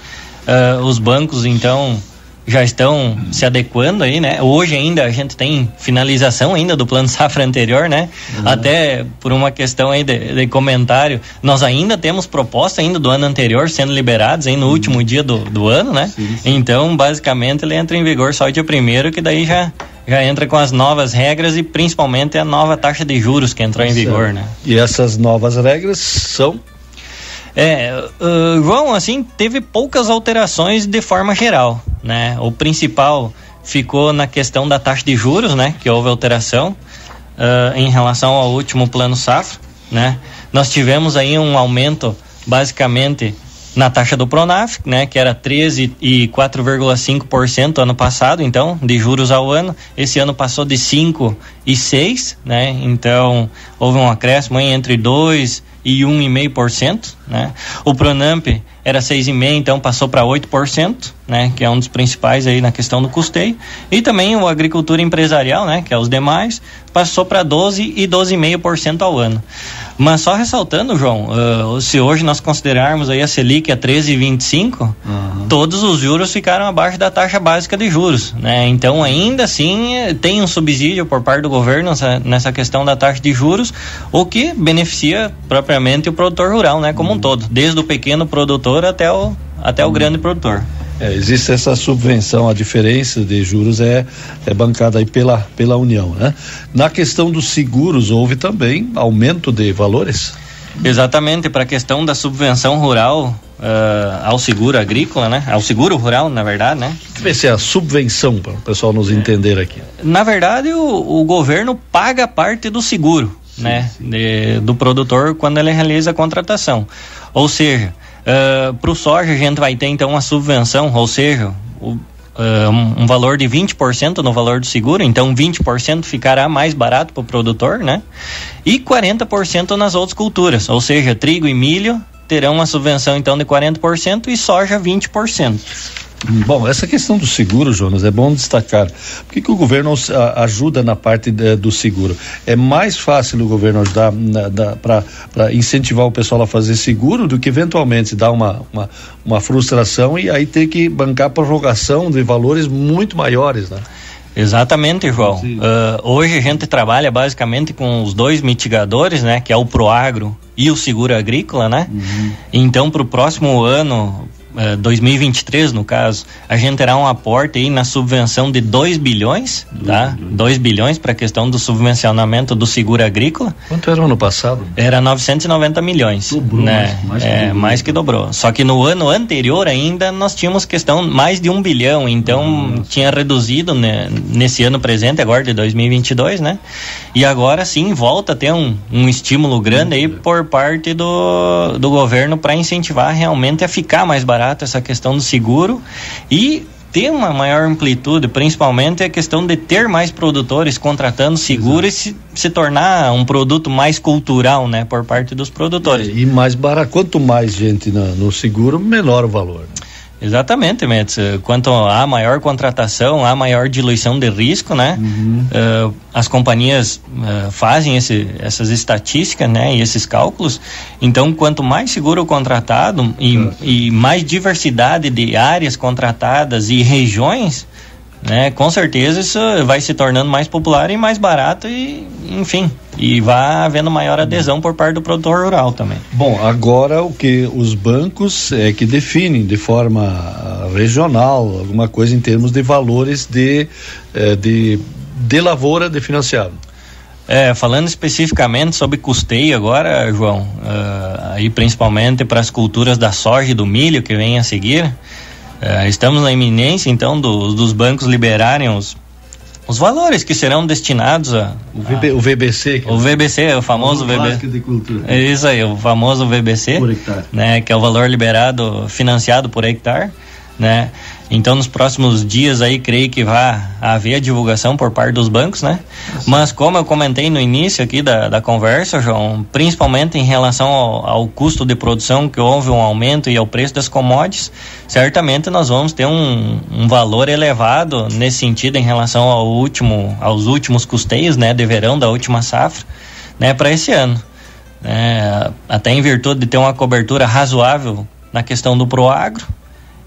os bancos então já estão se adequando aí, né? Hoje ainda a gente tem finalização ainda do plano safra anterior, né? Uhum. Até por uma questão aí de, de, comentário, nós ainda temos proposta ainda do ano anterior sendo liberados aí no uhum. último dia do, do ano, né? Sim, sim. Então, basicamente, ele entra em vigor só dia primeiro, que daí já já entra com as novas regras e principalmente a nova taxa de juros que entrou em vigor, né? E essas novas regras são é, uh, João, assim, teve poucas alterações de forma geral, né? O principal ficou na questão da taxa de juros, né? Que houve alteração uh, em relação ao último plano safra, né? Nós tivemos aí um aumento, basicamente, na taxa do Pronaf, né, que era 13 e 4,5% ano passado, então, de juros ao ano. Esse ano passou de 5 e 6, né? Então, houve um acréscimo entre 2 e 1,5%, né? O Pronamp era 6,5%, então passou para 8%, né? Que é um dos principais aí na questão do custeio. E também o agricultura empresarial, né? Que é os demais, passou para 12 e 12,5% ao ano. Mas só ressaltando, João, uh, se hoje nós considerarmos aí a Selic a 13,25, uhum. todos os juros ficaram abaixo da taxa básica de juros, né? Então ainda assim tem um subsídio por parte do governo nessa, nessa questão da taxa de juros, o que beneficia propriamente o produtor rural, né? Como uhum. um todo, desde o pequeno produtor até o, até o grande produtor. É, existe essa subvenção, a diferença de juros é, é bancada aí pela, pela União, né? Na questão dos seguros, houve também aumento de valores? Exatamente, para a questão da subvenção rural uh, ao seguro agrícola, né? Ao seguro rural, na verdade, né? Se é a subvenção, para o pessoal nos entender aqui. Na verdade, o, o governo paga parte do seguro, né? De, do produtor quando ele realiza a contratação. Ou seja, Uh, para o soja, a gente vai ter então uma subvenção, ou seja, o, um, um, valor de 20% no valor do seguro, então 20% ficará mais barato para o produtor, né? E 40% nas outras culturas, ou seja, trigo e milho terão uma subvenção então de 40% e soja 20%. Bom, essa questão do seguro, Jonas, é bom destacar. Por que, que o governo ajuda na parte de, do seguro? É mais fácil o governo ajudar para incentivar o pessoal a fazer seguro do que eventualmente dar uma, uma, uma frustração e aí ter que bancar prorrogação de valores muito maiores, né? Exatamente, João. Uh, hoje a gente trabalha basicamente com os dois mitigadores, né? Que é o Proagro e o seguro agrícola, né? Uhum. Então, para o próximo ano, 2023, eh, no caso, a gente terá um aporte aí na subvenção de 2 bilhões, tá? 2 bilhões para a questão do subvencionamento do seguro agrícola. Quanto era no ano passado? Era 990 milhões. Dobrou, né? mais, mais, é, que dobrou. mais que dobrou. Só que no ano anterior ainda nós tínhamos questão mais de um bilhão, então tinha reduzido né, nesse ano presente, agora de 2022, né? E agora sim volta a ter um, um estímulo grande aí por parte do, do governo para incentivar realmente a ficar mais barato essa questão do seguro e ter uma maior amplitude, principalmente a questão de ter mais produtores contratando seguro Exato. e se, se tornar um produto mais cultural, né, por parte dos produtores. É, e mais barato, quanto mais gente na, no seguro, menor o valor. Exatamente, Metz. Quanto há maior contratação, há maior diluição de risco, né? Uhum. Uh, as companhias uh, fazem esse, essas estatísticas, né? E esses cálculos. Então, quanto mais seguro contratado e, e mais diversidade de áreas contratadas e regiões, né? Com certeza isso vai se tornando mais popular e mais barato e, enfim, e vai havendo maior adesão por parte do produtor rural também. Bom, agora o que os bancos é que definem de forma ah, regional alguma coisa em termos de valores de eh, de, de lavoura de financiado. É, falando especificamente sobre custeio agora, João, uh, aí principalmente para as culturas da soja e do milho que vem a seguir, é, estamos na iminência, então, do, dos bancos liberarem os, os valores que serão destinados a. O, VB, a, o VBC. O VBC, o famoso o VBC. De cultura. É isso aí, o famoso VBC. Por hectare. Né, que é o valor liberado, financiado por hectare. Né? Então, nos próximos dias aí, creio que vai haver a divulgação por parte dos bancos, né? Mas como eu comentei no início aqui da, da conversa, João, principalmente em relação ao, ao, custo de produção, que houve um aumento e ao preço das commodities, certamente nós vamos ter um, um valor elevado nesse sentido em relação ao último, aos últimos custeios, né, de verão da última safra, né, para esse ano. É, até em virtude de ter uma cobertura razoável na questão do Proagro,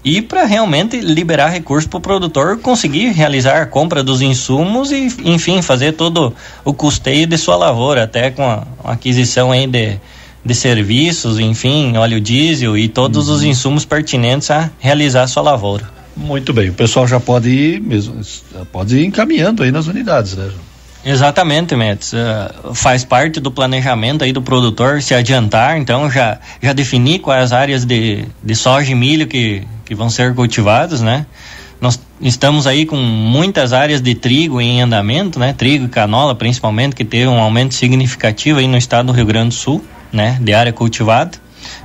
e para realmente liberar recursos para o produtor conseguir realizar a compra dos insumos e, enfim, fazer todo o custeio de sua lavoura, até com a, a aquisição aí de, de serviços, enfim, óleo diesel e todos uhum. os insumos pertinentes a realizar a sua lavoura. Muito bem, o pessoal já pode ir mesmo, pode ir encaminhando aí nas unidades, né? Exatamente, Metz. Uh, faz parte do planejamento aí do produtor se adiantar, então já, já definir quais áreas de, de soja e milho que, que vão ser cultivadas, né? Nós estamos aí com muitas áreas de trigo em andamento, né? Trigo e canola, principalmente, que teve um aumento significativo aí no estado do Rio Grande do Sul, né? De área cultivada.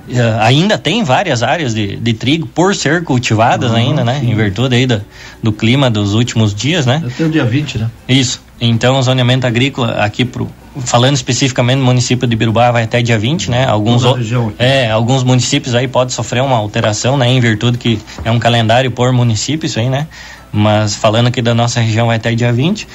Uh, ainda tem várias áreas de, de trigo por ser cultivadas uhum, ainda, né? Sim. Em virtude aí do, do clima dos últimos dias, né? Até o dia 20, né? Isso. Então, o zoneamento agrícola aqui pro, falando especificamente do município de Birubá vai até dia 20, né? Alguns é, alguns municípios aí podem sofrer uma alteração, né, em virtude que é um calendário por município isso aí, né? Mas falando aqui da nossa região vai até dia 20. Uh,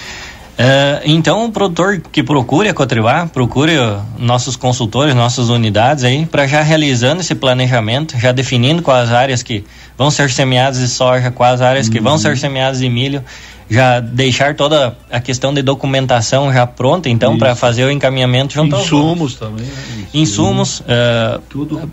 é, então, o produtor que procure a Cotribá, procure nossos consultores, nossas unidades aí, para já realizando esse planejamento, já definindo quais áreas que vão ser semeadas de soja, quais áreas uhum. que vão ser semeadas de milho já deixar toda a questão de documentação já pronta, então, para fazer o encaminhamento junto Insumos também. Né? Insumos. Uh, Tudo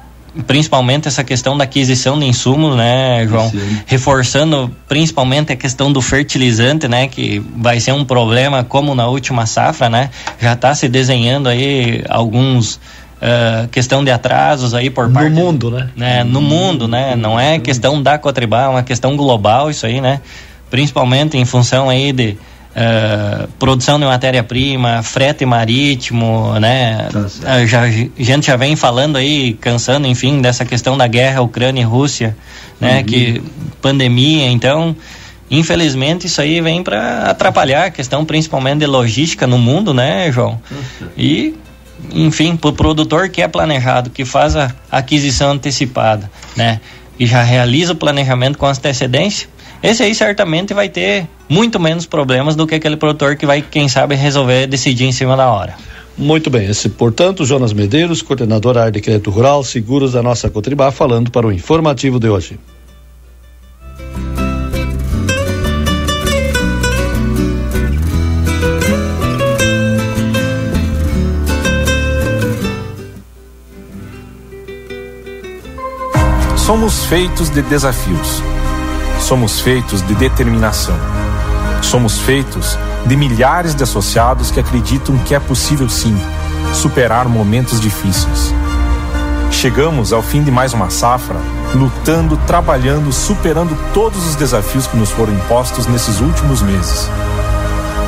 principalmente essa questão da aquisição de insumos, né, João? Sim. Reforçando principalmente a questão do fertilizante, né, que vai ser um problema como na última safra, né? Já está se desenhando aí alguns uh, questão de atrasos aí por parte no mundo, né? né? No mundo, né? Não é questão da Cotribal, é uma questão global isso aí, né? Principalmente em função aí de uh, produção de matéria-prima, frete marítimo, né? Tá uh, já, a gente já vem falando aí, cansando, enfim, dessa questão da guerra Ucrânia e Rússia, né? Uhum. Que pandemia, então, infelizmente isso aí vem para atrapalhar a questão principalmente de logística no mundo, né, João? Uhum. E enfim, para o produtor que é planejado, que faz a aquisição antecipada, né? E já realiza o planejamento com antecedência, esse aí certamente vai ter muito menos problemas do que aquele produtor que vai, quem sabe, resolver decidir em cima da hora. Muito bem, esse, portanto, Jonas Medeiros, coordenador da área de crédito rural, seguros da nossa Cotribá, falando para o informativo de hoje. Somos feitos de desafios Somos feitos de determinação. Somos feitos de milhares de associados que acreditam que é possível sim superar momentos difíceis. Chegamos ao fim de mais uma safra, lutando, trabalhando, superando todos os desafios que nos foram impostos nesses últimos meses.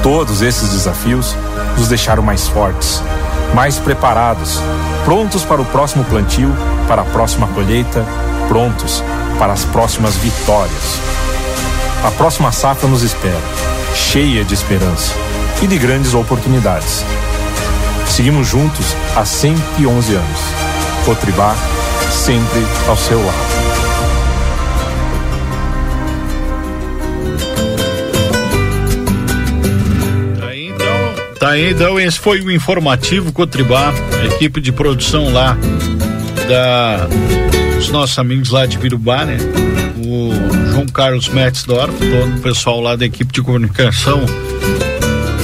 Todos esses desafios nos deixaram mais fortes, mais preparados, prontos para o próximo plantio, para a próxima colheita, prontos para as próximas vitórias. A próxima safra nos espera, cheia de esperança e de grandes oportunidades. Seguimos juntos há 111 anos. Cotribá, sempre ao seu lado. Tá aí, então, esse foi o informativo Cotribá, equipe de produção lá da os nossos amigos lá de Birubá, né? O João Carlos Metzdorf, todo o pessoal lá da equipe de comunicação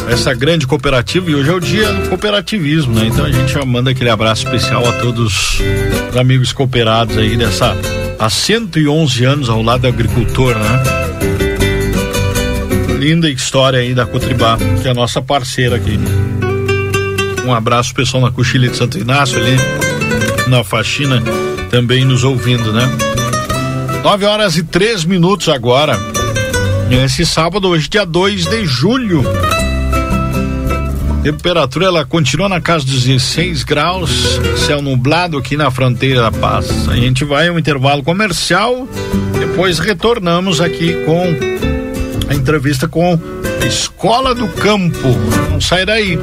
essa grande cooperativa e hoje é o dia do cooperativismo, né? Então a gente já manda aquele abraço especial a todos os amigos cooperados aí dessa há 111 anos ao lado do agricultor, né? Linda história aí da Cotribá, que é a nossa parceira aqui. Um abraço pessoal na Cochilha de Santo Inácio ali, na faxina, também nos ouvindo, né? 9 horas e três minutos agora. Esse sábado, hoje, dia 2 de julho. Temperatura ela continua na casa dos 16 graus, céu nublado aqui na fronteira da paz. A gente vai um intervalo comercial, depois retornamos aqui com a entrevista com a Escola do Campo. Não sai daí.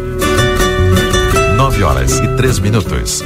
9 horas e três minutos.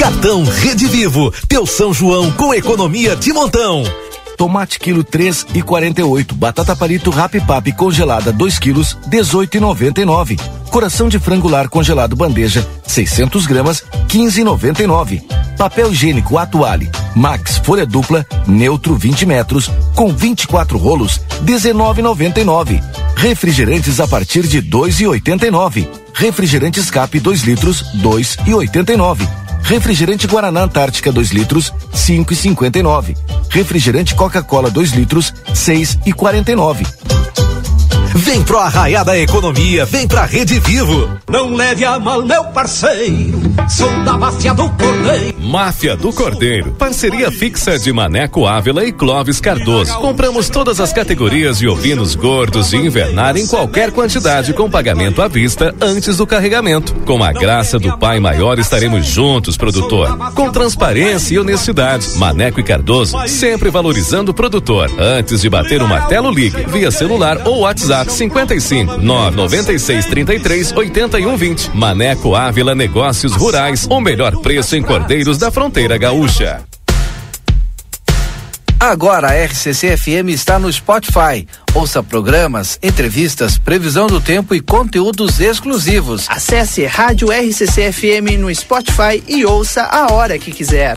Catão Rede Vivo, teu São João com economia de montão. Tomate quilo três e quarenta e oito, batata palito rapipap congelada 2 quilos dezoito e noventa e nove. Coração de frango lar congelado bandeja 600 gramas 15,99. Papel higiênico Atuale Max folha dupla neutro 20 metros com 24 rolos 19,99. Refrigerantes a partir de 2,89. Refrigerante escape 2 litros 2,89. Refrigerante Guaraná Antártica 2 litros, 5,59. Refrigerante Coca-Cola 2 litros, 6,49. Vem pro Arraiá da Economia, vem pra Rede Vivo. Não leve a mal, meu parceiro. Sou da máfia do Cordeiro. Máfia do Cordeiro. Parceria fixa de Maneco Ávila e Clóvis Cardoso. Compramos todas as categorias de ovinos gordos de invernar em qualquer quantidade com pagamento à vista antes do carregamento. Com a graça do Pai Maior estaremos juntos, produtor. Com transparência e honestidade. Maneco e Cardoso sempre valorizando o produtor. Antes de bater o martelo, ligue via celular ou WhatsApp 55 996 33 81 20. Maneco Ávila Negócios Rurais. O melhor preço em Cordeiros da Fronteira Gaúcha. Agora a RCC FM está no Spotify. Ouça programas, entrevistas, previsão do tempo e conteúdos exclusivos. Acesse Rádio RCC FM no Spotify e ouça a hora que quiser.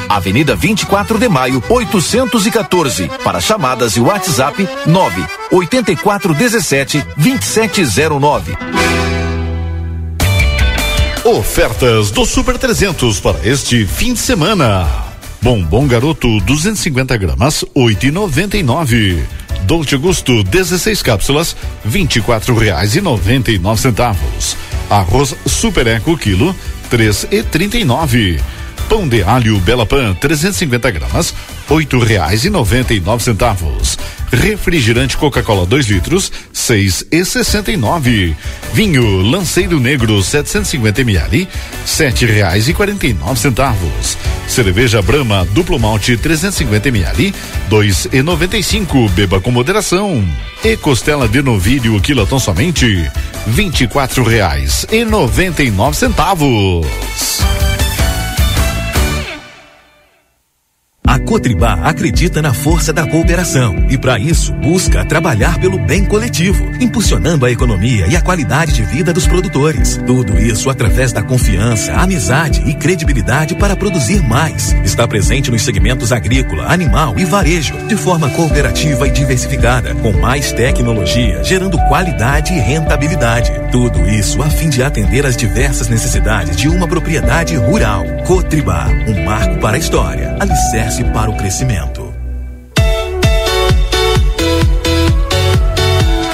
Avenida 24 de Maio, 814. Para chamadas e WhatsApp 9 8417 2709. Ofertas do Super 300 para este fim de semana. Bombom Garoto 250 gramas 8,99. Dolce Gusto 16 cápsulas 24 reais e 99 centavos. Arroz Super Eco quilo 3,39. Pão de alho Bela Pan 350 gramas oito reais e noventa e nove centavos. Refrigerante Coca-Cola 2 litros, seis e sessenta e nove. Vinho Lanceiro Negro 750 ml, sete reais e quarenta e nove centavos. Cerveja Brahma Duplo Malte 350 ml, dois e noventa e cinco. Beba com moderação. E costela de novilho quilotão somente vinte e quatro reais e noventa e nove centavos. A Cotribá acredita na força da cooperação e, para isso, busca trabalhar pelo bem coletivo, impulsionando a economia e a qualidade de vida dos produtores. Tudo isso através da confiança, amizade e credibilidade para produzir mais. Está presente nos segmentos agrícola, animal e varejo, de forma cooperativa e diversificada, com mais tecnologia, gerando qualidade e rentabilidade. Tudo isso a fim de atender às diversas necessidades de uma propriedade rural. Cotribá, um marco para a história, alicerce para o crescimento.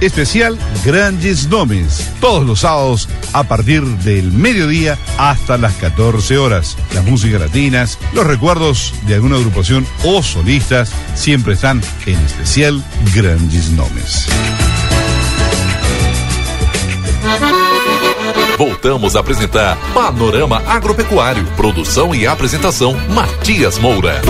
Especial Grandes Nomes. Todos los sábados a partir del mediodía hasta las 14 horas. Las músicas latinas, los recuerdos de alguna agrupación o solistas siempre están en especial Grandes Nomes. Voltamos a apresentar Panorama Agropecuário. Produção e apresentação Matias Moura.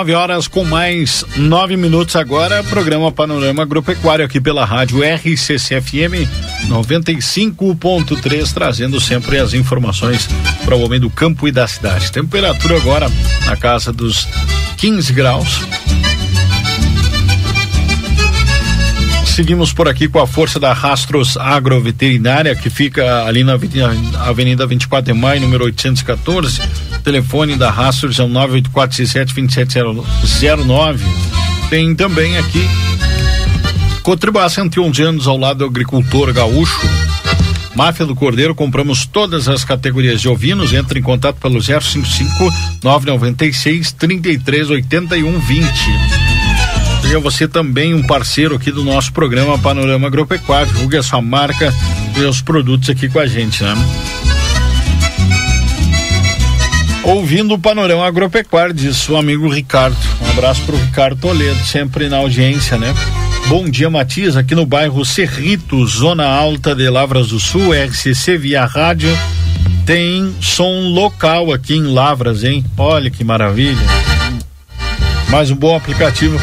Nove horas com mais nove minutos agora, programa Panorama Agropecuário aqui pela rádio RCCFM 95.3, trazendo sempre as informações para o homem do campo e da cidade. Temperatura agora na casa dos 15 graus. Seguimos por aqui com a força da Rastros Agroveterinária, que fica ali na Avenida 24 de Maio, número 814 telefone da Rastros é o 984672709. Tem também aqui Cotribá 111 anos ao lado do agricultor gaúcho. Máfia do Cordeiro, compramos todas as categorias de ovinos. Entre em contato pelo 055 996 33 81 20. Seja você também um parceiro aqui do nosso programa Panorama Agropecuário. Divulgue a sua marca e os produtos aqui com a gente, né? Ouvindo o panorama agropecuário, diz o amigo Ricardo. Um abraço para o Ricardo Toledo, sempre na audiência, né? Bom dia, Matias, aqui no bairro Cerrito, Zona Alta de Lavras do Sul, RCC via rádio. Tem som local aqui em Lavras, hein? Olha que maravilha. Mais um bom aplicativo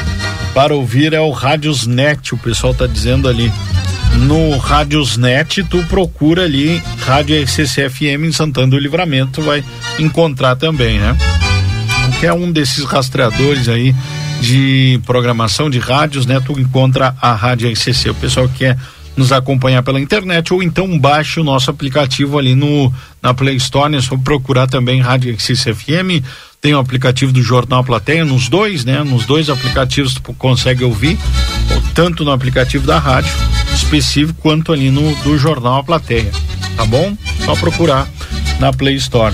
para ouvir é o Rádiosnet, o pessoal tá dizendo ali no Rádiosnet, tu procura ali Rádio RCC-FM em Santana do Livramento, vai encontrar também, né? Qualquer um desses rastreadores aí de programação de rádios, né? Tu encontra a Rádio RCC. O pessoal que quer nos acompanhar pela internet ou então baixe o nosso aplicativo ali no na Play Store, né? Só procurar também Rádio RCC FM, tem o aplicativo do Jornal Plateia, nos dois, né? Nos dois aplicativos tu consegue ouvir, tanto no aplicativo da rádio específico quanto ali no do Jornal Plateia, tá bom? Só procurar na Play Store.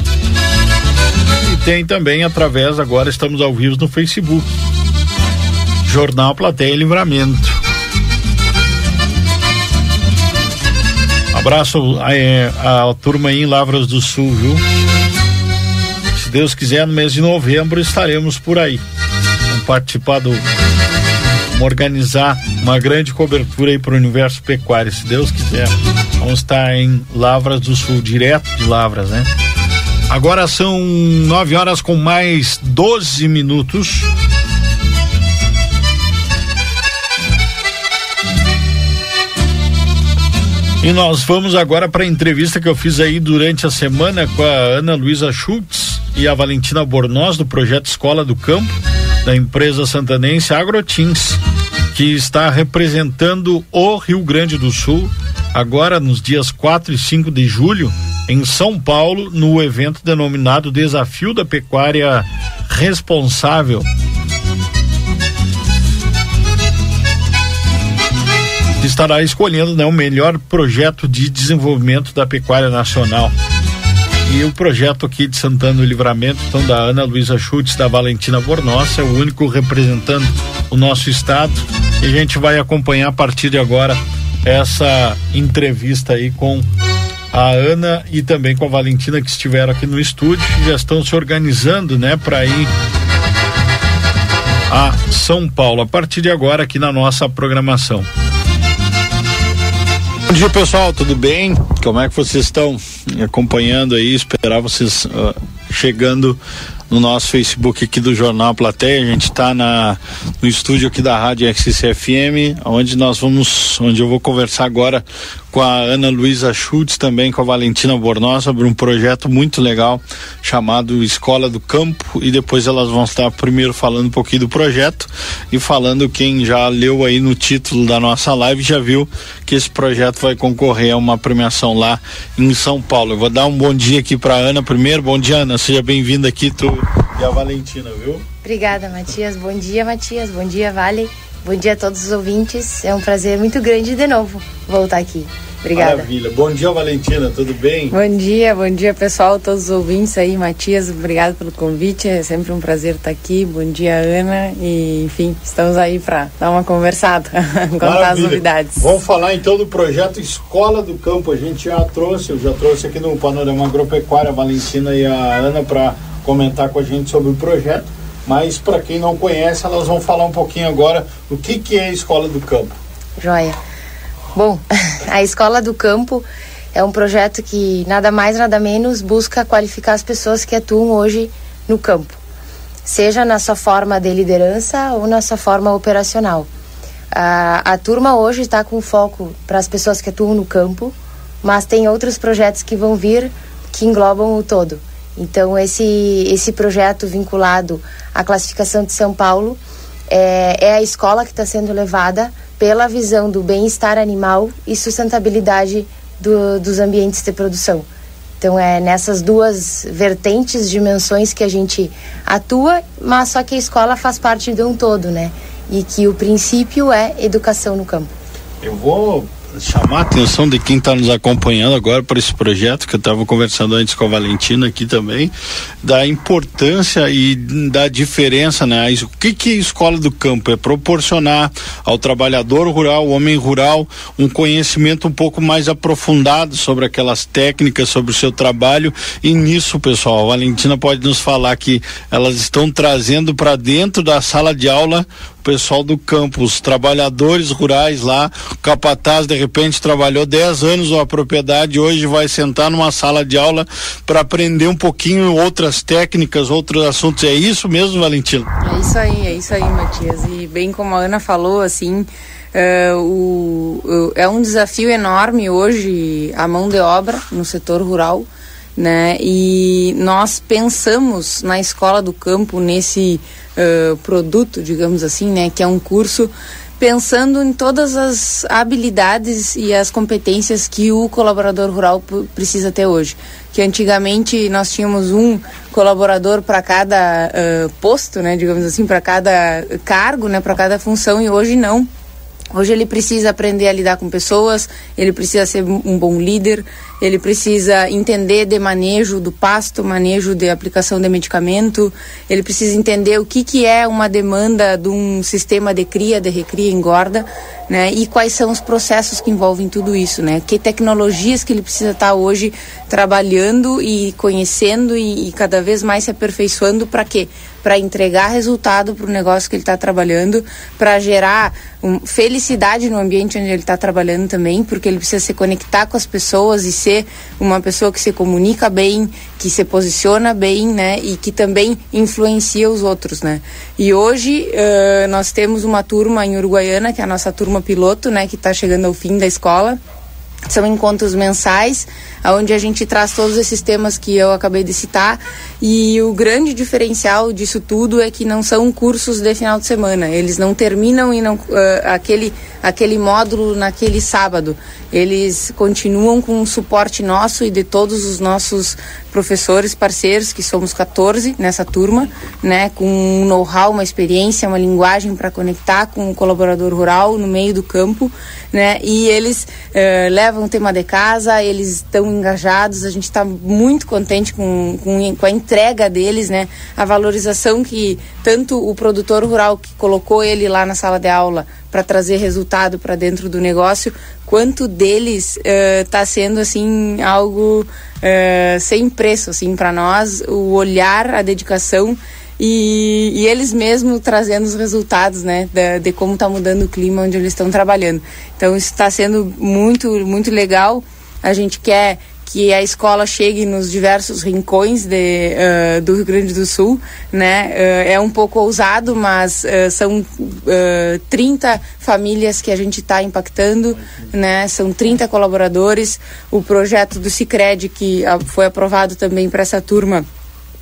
E tem também através, agora estamos ao vivo no Facebook. Jornal Plateia Livramento. Abraço a, a turma aí em Lavras do Sul, viu? Deus quiser, no mês de novembro estaremos por aí. Vamos participar do. Vamos organizar uma grande cobertura aí para o universo pecuário, se Deus quiser. Vamos estar em Lavras do Sul, direto de Lavras, né? Agora são 9 horas com mais 12 minutos. E nós vamos agora para a entrevista que eu fiz aí durante a semana com a Ana Luísa Schultz, e a Valentina Bornoz do projeto Escola do Campo da empresa santanense Agrotins, que está representando o Rio Grande do Sul agora nos dias 4 e 5 de julho em São Paulo no evento denominado Desafio da Pecuária Responsável. estará escolhendo né, o melhor projeto de desenvolvimento da pecuária nacional. E o projeto aqui de Santana do Livramento, então da Ana Luísa Schultz, da Valentina Bornossa, é o único representando o nosso estado. E a gente vai acompanhar a partir de agora essa entrevista aí com a Ana e também com a Valentina que estiveram aqui no estúdio, já estão se organizando, né, para ir a São Paulo a partir de agora aqui na nossa programação. Bom dia pessoal, tudo bem? Como é que vocês estão acompanhando aí? Esperar vocês uh, chegando no nosso Facebook aqui do Jornal Plateia. A gente está no estúdio aqui da Rádio XCFM, onde nós vamos, onde eu vou conversar agora com a Ana Luísa Schultz, também com a Valentina Bornoz, sobre um projeto muito legal chamado Escola do Campo. E depois elas vão estar primeiro falando um pouquinho do projeto e falando quem já leu aí no título da nossa live já viu que esse projeto vai concorrer a uma premiação lá em São Paulo. Eu vou dar um bom dia aqui para Ana primeiro. Bom dia, Ana. Seja bem-vinda aqui, tu e a Valentina, viu? Obrigada, Matias. Bom dia, Matias. Bom dia, Vale. Bom dia a todos os ouvintes. É um prazer muito grande de novo voltar aqui. Obrigada. Maravilha. Bom dia, Valentina, tudo bem? Bom dia, bom dia, pessoal, todos os ouvintes aí. Matias, obrigado pelo convite. É sempre um prazer estar aqui. Bom dia, Ana. E, enfim, estamos aí para dar uma conversada, contar Maravilha. as novidades. Vamos falar então do projeto Escola do Campo. A gente já trouxe, eu já trouxe aqui no Panorama Agropecuária a Valentina e a Ana para comentar com a gente sobre o projeto. Mas para quem não conhece, elas vão falar um pouquinho agora o que, que é a Escola do Campo. Joia. Bom, a Escola do Campo é um projeto que nada mais, nada menos busca qualificar as pessoas que atuam hoje no campo, seja na sua forma de liderança ou na sua forma operacional. A, a turma hoje está com foco para as pessoas que atuam no campo, mas tem outros projetos que vão vir que englobam o todo. Então, esse, esse projeto vinculado à classificação de São Paulo é, é a escola que está sendo levada pela visão do bem-estar animal e sustentabilidade do, dos ambientes de produção. Então é nessas duas vertentes, dimensões que a gente atua, mas só que a escola faz parte de um todo, né? E que o princípio é educação no campo. Eu vou chamar a atenção de quem está nos acompanhando agora para esse projeto, que eu estava conversando antes com a Valentina aqui também, da importância e da diferença, né? O que que a escola do campo é proporcionar ao trabalhador rural, ao homem rural, um conhecimento um pouco mais aprofundado sobre aquelas técnicas, sobre o seu trabalho e nisso, pessoal, a Valentina pode nos falar que elas estão trazendo para dentro da sala de aula pessoal do campo, os trabalhadores rurais lá, o capataz de repente trabalhou 10 anos numa propriedade, hoje vai sentar numa sala de aula para aprender um pouquinho outras técnicas, outros assuntos. É isso mesmo, Valentino? É isso aí, é isso aí, Matias. E bem como a Ana falou, assim, o, o, é um desafio enorme hoje a mão de obra no setor rural, né? E nós pensamos na escola do campo nesse uh, produto, digamos assim, né, que é um curso pensando em todas as habilidades e as competências que o colaborador rural precisa ter hoje. Que antigamente nós tínhamos um colaborador para cada uh, posto, né, digamos assim, para cada cargo, né, para cada função e hoje não. Hoje ele precisa aprender a lidar com pessoas, ele precisa ser um bom líder, ele precisa entender de manejo do pasto, manejo de aplicação de medicamento, ele precisa entender o que, que é uma demanda de um sistema de cria, de recria, engorda, né? E quais são os processos que envolvem tudo isso, né? Que tecnologias que ele precisa estar hoje trabalhando e conhecendo e, e cada vez mais se aperfeiçoando para quê? Para entregar resultado para o negócio que ele está trabalhando, para gerar um, felicidade no ambiente onde ele está trabalhando também, porque ele precisa se conectar com as pessoas e ser uma pessoa que se comunica bem, que se posiciona bem, né? E que também influencia os outros, né? E hoje uh, nós temos uma turma em Uruguaiana, que é a nossa turma piloto, né? Que está chegando ao fim da escola São encontros mensais, onde a gente traz todos esses temas que eu acabei de citar. E o grande diferencial disso tudo é que não são cursos de final de semana. Eles não terminam e não, uh, aquele, aquele módulo naquele sábado. Eles continuam com o suporte nosso e de todos os nossos professores parceiros, que somos 14 nessa turma, né, com um know-how, uma experiência, uma linguagem para conectar com o colaborador rural no meio do campo, né, e eles uh, levam o tema de casa, eles estão engajados, a gente está muito contente com, com, com, a entrega deles, né, a valorização que tanto o produtor rural que colocou ele lá na sala de aula para trazer resultado para dentro do negócio, quanto deles está uh, sendo assim algo uh, sem preço assim para nós, o olhar, a dedicação e, e, eles mesmos trazendo os resultados, né, de, de como está mudando o clima onde eles estão trabalhando. Então isso está sendo muito muito legal. A gente quer que a escola chegue nos diversos rincões de, uh, do Rio Grande do Sul, né? Uh, é um pouco ousado, mas uh, são uh, 30 famílias que a gente está impactando, né? São 30 colaboradores. O projeto do Cicred, que foi aprovado também para essa turma,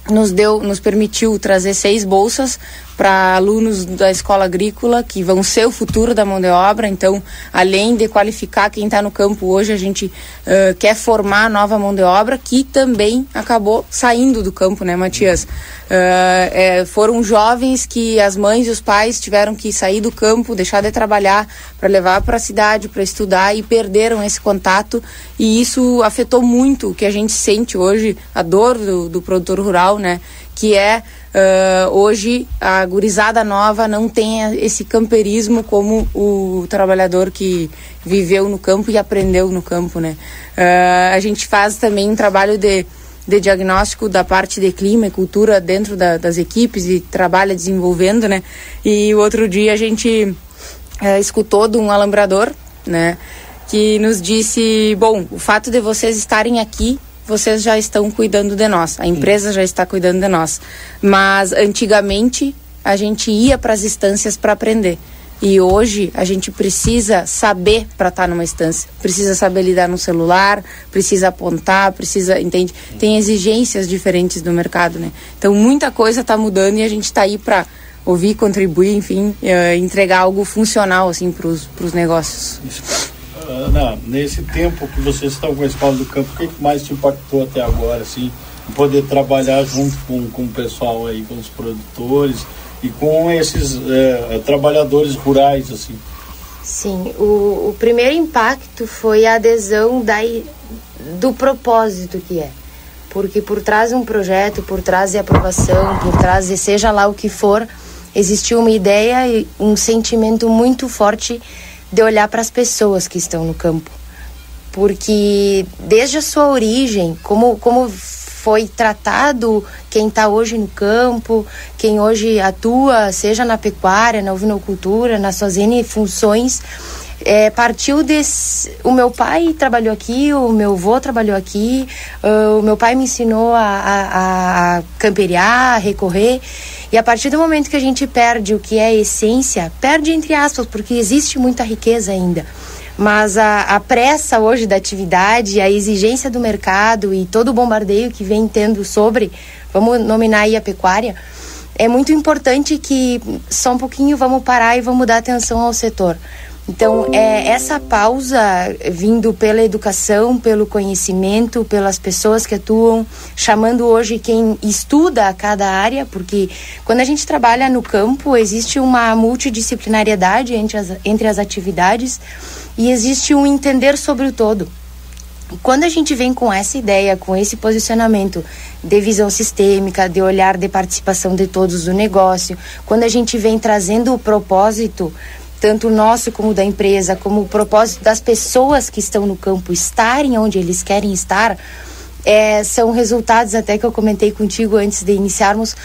nos deu, nos permitiu trazer seis bolsas para alunos da escola agrícola que vão ser o futuro da mão de obra. Então, além de qualificar quem está no campo hoje, a gente uh, quer formar nova mão de obra que também acabou saindo do campo, né, Matias? Uh, é, foram jovens que as mães e os pais tiveram que sair do campo, deixar de trabalhar para levar para a cidade para estudar e perderam esse contato e isso afetou muito o que a gente sente hoje, a dor do, do produtor rural, né? Que é Uh, hoje a gurizada nova não tem esse camperismo como o trabalhador que viveu no campo e aprendeu no campo, né? Uh, a gente faz também um trabalho de, de diagnóstico da parte de clima e cultura dentro da, das equipes e trabalha desenvolvendo, né? E outro dia a gente uh, escutou de um alambrador, né? Que nos disse, bom, o fato de vocês estarem aqui vocês já estão cuidando de nós, a empresa já está cuidando de nós. Mas antigamente a gente ia para as instâncias para aprender. E hoje a gente precisa saber para estar numa instância, precisa saber lidar no celular, precisa apontar, precisa, entende? Tem exigências diferentes do mercado, né? Então muita coisa está mudando e a gente está aí para ouvir, contribuir, enfim, uh, entregar algo funcional assim para os negócios. Isso. Ana, nesse tempo que vocês estão com a Escola do Campo, o que mais te impactou até agora, assim, poder trabalhar junto com, com o pessoal aí, com os produtores e com esses é, trabalhadores rurais, assim? Sim, o, o primeiro impacto foi a adesão da, do propósito que é. Porque por trás de um projeto, por trás de aprovação, por trás de seja lá o que for, existiu uma ideia e um sentimento muito forte de olhar para as pessoas que estão no campo. Porque desde a sua origem, como, como foi tratado quem está hoje no campo, quem hoje atua, seja na pecuária, na ovinocultura, nas suas N funções, é, partiu desse. O meu pai trabalhou aqui, o meu avô trabalhou aqui, uh, o meu pai me ensinou a, a, a a recorrer. E a partir do momento que a gente perde o que é essência, perde entre aspas, porque existe muita riqueza ainda. Mas a, a pressa hoje da atividade, a exigência do mercado e todo o bombardeio que vem tendo sobre, vamos nominar aí a pecuária, é muito importante que só um pouquinho vamos parar e vamos dar atenção ao setor. Então, é essa pausa vindo pela educação, pelo conhecimento, pelas pessoas que atuam, chamando hoje quem estuda a cada área, porque quando a gente trabalha no campo, existe uma multidisciplinariedade entre as, entre as atividades e existe um entender sobre o todo. Quando a gente vem com essa ideia, com esse posicionamento de visão sistêmica, de olhar de participação de todos do negócio, quando a gente vem trazendo o propósito tanto nosso como da empresa, como o propósito das pessoas que estão no campo estarem onde eles querem estar, é, são resultados até que eu comentei contigo antes de iniciarmos.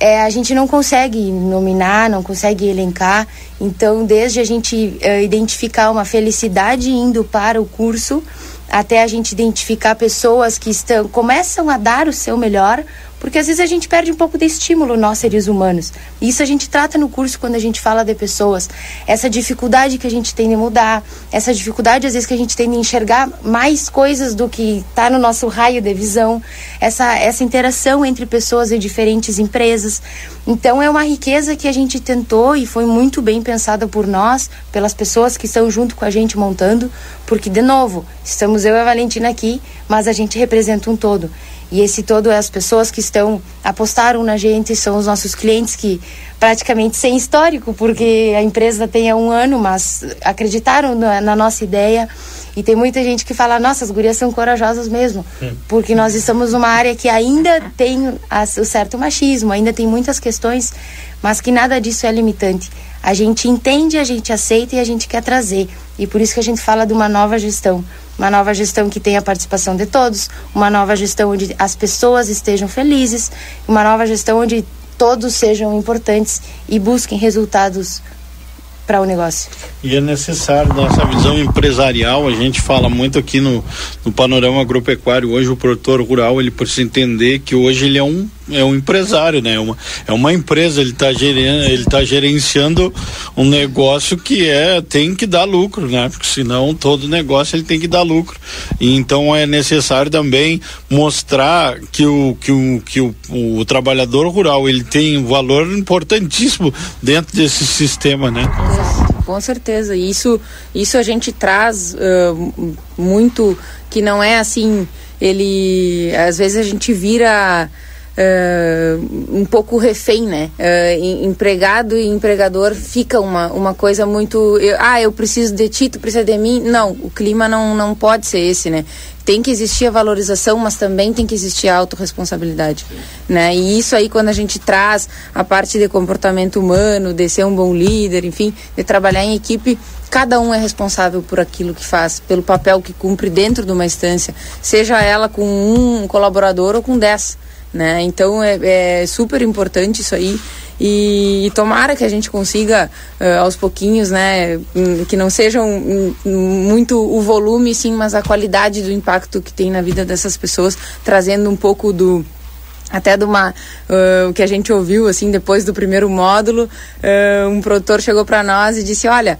É, a gente não consegue nominar, não consegue elencar. Então, desde a gente é, identificar uma felicidade indo para o curso, até a gente identificar pessoas que estão começam a dar o seu melhor Porque às vezes a gente perde um pouco de estímulo, nós seres humanos. E isso a gente trata no curso quando a gente fala de pessoas. Essa dificuldade que a gente tem de mudar, essa dificuldade às vezes que a gente tem de enxergar mais coisas do que está no nosso raio de visão, essa, essa interação entre pessoas de diferentes empresas. Então é uma riqueza que a gente tentou e foi muito bem pensada por nós, pelas pessoas que estão junto com a gente montando, porque, de novo, estamos eu e a Valentina aqui, mas a gente representa um todo. E esse todo é as pessoas que estão apostaram na gente, são os nossos clientes que praticamente sem histórico, porque a empresa tem há um ano, mas acreditaram na, na nossa ideia. E tem muita gente que fala, nossa, as gurias são corajosas mesmo, porque nós estamos numa área que ainda tem o certo machismo, ainda tem muitas questões, mas que nada disso é limitante. A gente entende, a gente aceita e a gente quer trazer. E por isso que a gente fala de uma nova gestão. Uma nova gestão que tenha a participação de todos, uma nova gestão onde as pessoas estejam felizes, uma nova gestão onde todos sejam importantes e busquem resultados para o negócio. E é necessário nossa visão empresarial, a gente fala muito aqui no, no panorama agropecuário, hoje o produtor rural ele precisa entender que hoje ele é um é um empresário, né? É uma, é uma empresa, ele está ele tá gerenciando um negócio que é tem que dar lucro, né? Porque senão todo negócio ele tem que dar lucro. E então é necessário também mostrar que o que o que o, o trabalhador rural ele tem um valor importantíssimo dentro desse sistema, né? Com certeza. Isso isso a gente traz uh, muito que não é assim, ele às vezes a gente vira Uh, um pouco refém, né? Uh, empregado e empregador fica uma, uma coisa muito. Eu, ah, eu preciso de ti, tu precisa de mim. Não, o clima não, não pode ser esse, né? Tem que existir a valorização, mas também tem que existir a autorresponsabilidade, né? E isso aí, quando a gente traz a parte de comportamento humano, de ser um bom líder, enfim, de trabalhar em equipe, cada um é responsável por aquilo que faz, pelo papel que cumpre dentro de uma instância, seja ela com um colaborador ou com dez né? Então é, é super importante isso aí e, e, tomara que a gente consiga uh, aos pouquinhos, né, que não sejam muito o volume, sim, mas a qualidade do impacto que tem na vida dessas pessoas, trazendo um pouco do até de uma uh, o que a gente ouviu assim depois do primeiro módulo uh, um produtor chegou para nós e disse olha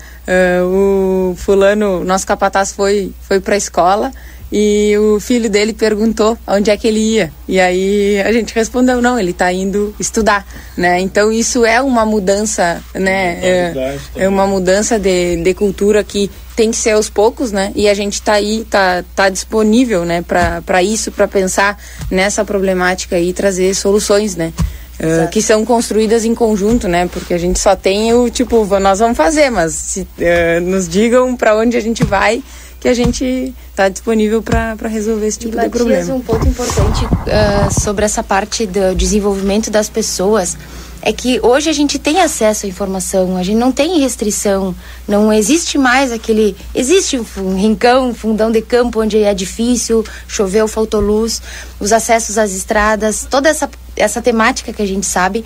o fulano nosso capataz foi foi para a escola e o filho dele perguntou onde é que ele ia. E aí a gente respondeu, não, ele está indo estudar, né? Então isso é uma mudança, né? É, é, uma mudança de, de cultura que tem que ser aos poucos, né? E a gente está aí, tá, tá disponível, né? Para isso, para pensar nessa problemática e trazer soluções, né? Uh, que são construídas em conjunto, né? Porque a gente só tem o tipo, nós vamos fazer, mas se, uh, nos digam para onde a gente vai que a gente está disponível para resolver esse tipo e, de problema. um ponto importante uh, sobre essa parte do desenvolvimento das pessoas é que hoje a gente tem acesso à informação, a gente não tem restrição, não existe mais aquele. Existe um rincão, um fundão de campo onde é difícil, choveu, faltou luz, os acessos às estradas, toda essa, essa temática que a gente sabe.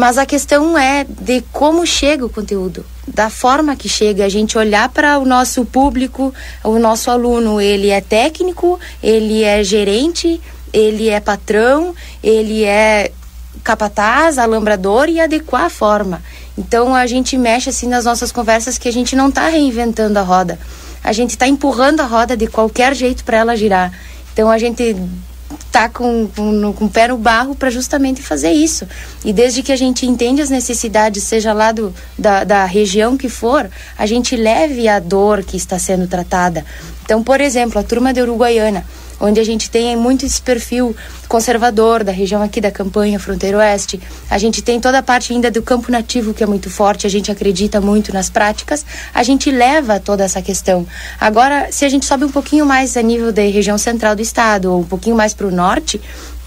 Mas a questão é de como chega o conteúdo, da forma que chega, a gente olhar para o nosso público, o nosso aluno, ele é técnico, ele é gerente, ele é patrão, ele é capataz, alambrador e adequar a forma. Então a gente mexe assim nas nossas conversas que a gente não está reinventando a roda. A gente está empurrando a roda de qualquer jeito para ela girar. Então a gente tá com, com, com o pé no barro para justamente fazer isso. E desde que a gente entende as necessidades, seja lá do, da, da região que for, a gente leve a dor que está sendo tratada. Então, por exemplo, a turma de Uruguaiana onde a gente tem muito esse perfil conservador da região aqui da campanha Fronteira Oeste. A gente tem toda a parte ainda do campo nativo que é muito forte, a gente acredita muito nas práticas, a gente leva toda essa questão. Agora, se a gente sobe um pouquinho mais a nível da região central do estado ou um pouquinho mais para o norte,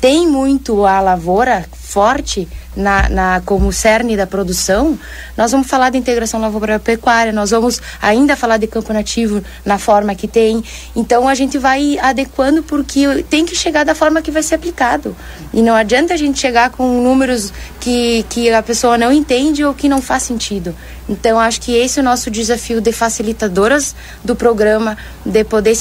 tem muito a lavoura forte na, na, como cerne da produção, nós vamos falar de integração lavoura-pecuária, nós vamos ainda falar de campo nativo na forma que tem. Então a gente vai adequando porque tem que chegar da forma que vai ser aplicado. E não adianta a gente chegar com números que, que a pessoa não entende ou que não faz sentido. Então acho que esse é o nosso desafio de facilitadoras do programa, de poder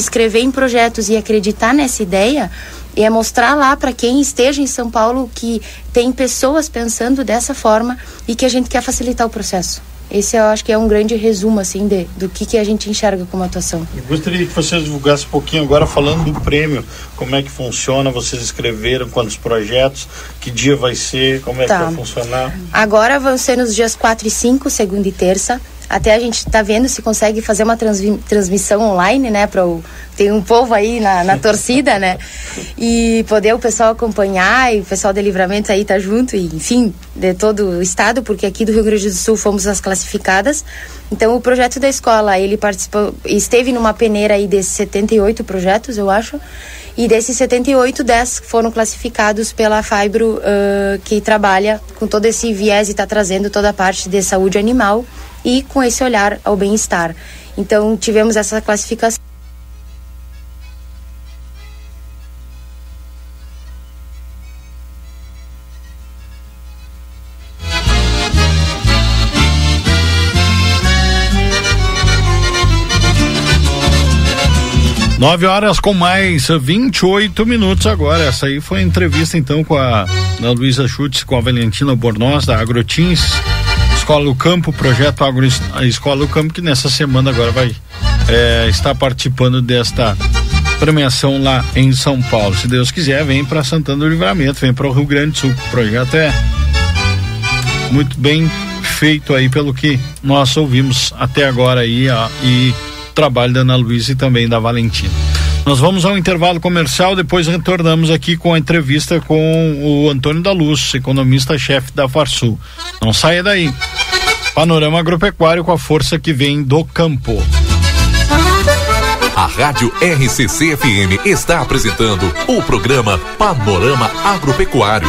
escrever em projetos e acreditar nessa ideia é mostrar lá para quem esteja em São Paulo que tem pessoas pensando dessa forma e que a gente quer facilitar o processo. Esse eu acho que é um grande resumo assim de, do que, que a gente enxerga como atuação. Eu gostaria que vocês divulgassem um pouquinho agora falando do prêmio, como é que funciona, vocês escreveram quantos projetos, que dia vai ser, como é Tá. que vai funcionar. Agora vão ser nos dias 4 e 5, segunda e terça. Até a gente está vendo se consegue fazer uma transmi- transmissão online, né? Pra o, tem um povo aí na, na torcida, né? E poder o pessoal acompanhar e o pessoal de livramento aí tá junto, e, enfim, de todo o estado, porque aqui do Rio Grande do Sul fomos as classificadas. Então o projeto da escola, ele participou, esteve numa peneira aí desses 78 projetos, eu acho. E desses 78, 10 foram classificados pela Fibro, ãh, que trabalha com todo esse viés e está trazendo toda a parte de saúde animal e com esse olhar ao bem-estar. Então, tivemos essa classificação. Nove horas com mais 28 minutos agora. Essa aí foi a entrevista então com a da Luísa Schutz com a Valentina Bornoz da Agrotins, Escola do Campo, projeto Agro a Escola do Campo que nessa semana agora vai é, estar participando desta premiação lá em São Paulo. Se Deus quiser, vem para Santana do Livramento, vem para o Rio Grande do Sul. O projeto é muito bem feito aí pelo que nós ouvimos até agora aí ó, e trabalho da Ana Luísa e também da Valentina. Nós vamos ao intervalo comercial, depois retornamos aqui com a entrevista com o Antônio da Luz, economista-chefe da Farsul. Não saia daí. Panorama agropecuário com a força que vem do campo. A Rádio RCC FM está apresentando o programa Panorama Agropecuário.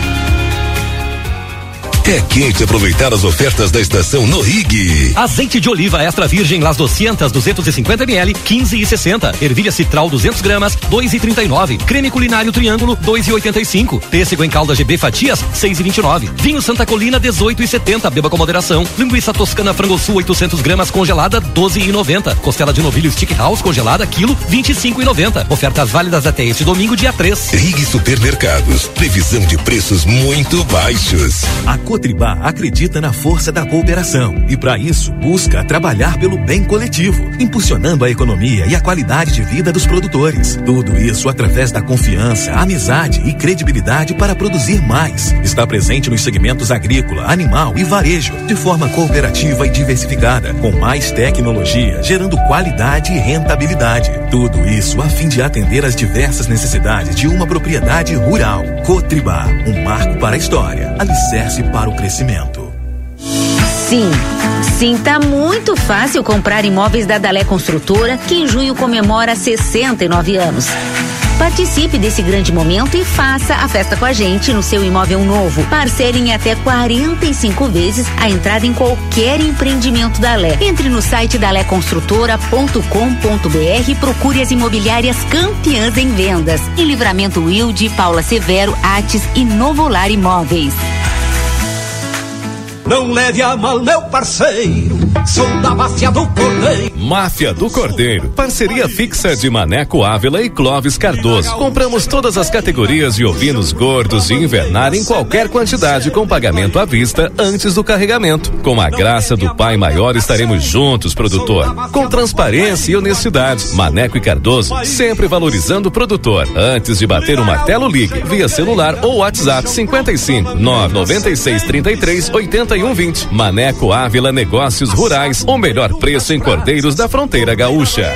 É quente aproveitar as ofertas da estação no Rig. Azeite de oliva extra virgem Las 200 250 ml 15 e 60. Ervilha citral 200 gramas 2 e 39. Creme culinário triângulo 2 e 85. Pêssego em calda GB fatias 6 e 29. Vinho Santa Colina 18 e 70. Beba com moderação. Linguiça toscana frango sul 800 gramas congelada 12 e 90. Costela de novilho stick house congelada quilo 25 e 90. Ofertas válidas até este domingo dia 3. Rig Supermercados. Previsão de preços muito baixos. A Cotribá acredita na força da cooperação e, para isso, busca trabalhar pelo bem coletivo, impulsionando a economia e a qualidade de vida dos produtores. Tudo isso através da confiança, amizade e credibilidade para produzir mais. Está presente nos segmentos agrícola, animal e varejo, de forma cooperativa e diversificada, com mais tecnologia, gerando qualidade e rentabilidade. Tudo isso a fim de atender às diversas necessidades de uma propriedade rural. Cotribá, um marco para a história, alicerce para o crescimento. Sim, sim, tá muito fácil comprar imóveis da Dalé Construtora, que em junho comemora 69 anos. Participe desse grande momento e faça a festa com a gente no seu imóvel novo. Parcele em até 45 vezes a entrada em qualquer empreendimento da Lé. Entre no site daléconstrutora.com.br e procure as imobiliárias campeãs em vendas. Em Livramento Wilde, Paula Severo, Ates e Novolar Imóveis. Não leve a mal, meu parceiro. Sou da máfia do Cordeiro. Máfia do Cordeiro. Parceria fixa de Maneco Ávila e Clóvis Cardoso. Compramos todas as categorias de ovinos gordos e invernar em qualquer quantidade com pagamento à vista antes do carregamento. Com a graça do Pai Maior estaremos juntos, produtor. Com transparência e honestidade. Maneco e Cardoso sempre valorizando o produtor. Antes de bater o martelo, ligue via celular ou WhatsApp 55 996 33 81 20. Maneco Ávila Negócios Rurais. O melhor preço em cordeiros da fronteira gaúcha.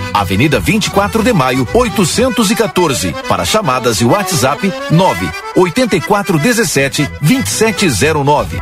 Avenida 24 de Maio, 814. Para chamadas e WhatsApp 9 8417 2709.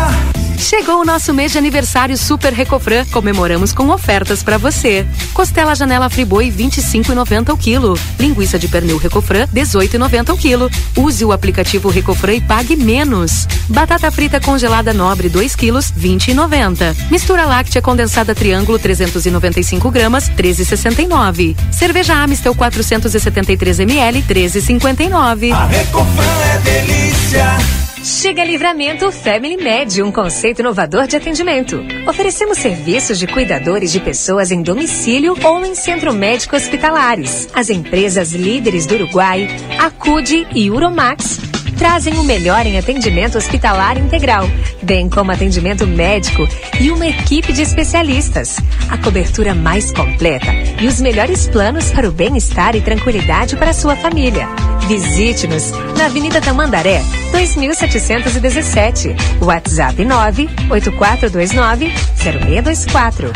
Chegou o nosso mês de aniversário Super Recofran. Comemoramos com ofertas para você. Costela Janela Friboi 25,90 o quilo. Linguiça de pernil Recofran 18,90 o quilo. Use o aplicativo Recofran e pague menos. Batata frita congelada nobre 2 quilos 20,90. Mistura láctea condensada Triângulo 395 gramas 13,69. Cerveja Amistel 473 ml 13,59. A Recofran é delícia. Chega Livramento Family Med, um conceito inovador de atendimento. Oferecemos serviços de cuidadores de pessoas em domicílio ou em centro médico hospitalares. As empresas líderes do Uruguai, Acude e Uromax trazem o melhor em atendimento hospitalar integral, bem como atendimento médico e uma equipe de especialistas. A cobertura mais completa e os melhores planos para o bem-estar e tranquilidade para sua família. Visite-nos na Avenida Tamandaré, 2717. WhatsApp 98429-0624.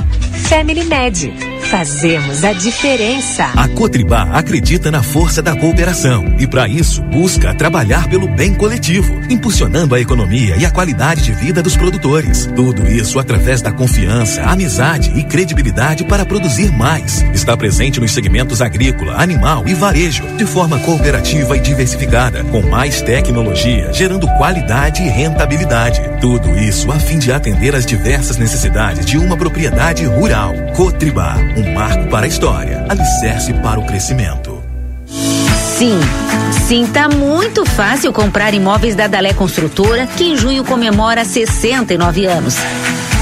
Family Med. Fazemos a diferença. A Cotribá acredita na força da cooperação e, para isso, busca trabalhar pelo bem coletivo, impulsionando a economia e a qualidade de vida dos produtores. Tudo isso através da confiança, amizade e credibilidade para produzir mais. Está presente nos segmentos agrícola, animal e varejo, de forma cooperativa e diversificada, com mais tecnologia, gerando qualidade e rentabilidade. Tudo isso a fim de atender às diversas necessidades de uma propriedade rural. Cotribá, um marco para a história, alicerce para o crescimento. Sim, sim, tá muito fácil comprar imóveis da Dalé Construtora, que em junho comemora 69 anos.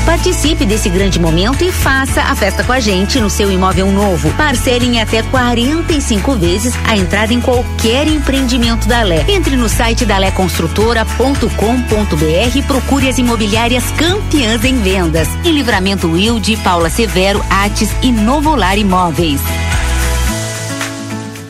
Participe desse grande momento e faça a festa com a gente no seu imóvel novo. Parcele em até 45 vezes a entrada em qualquer empreendimento da Lé. Entre no site daléconstrutora.com.br e procure as imobiliárias campeãs em vendas. Em Livramento Wilde, Paula Severo, Ates e Novolar Imóveis.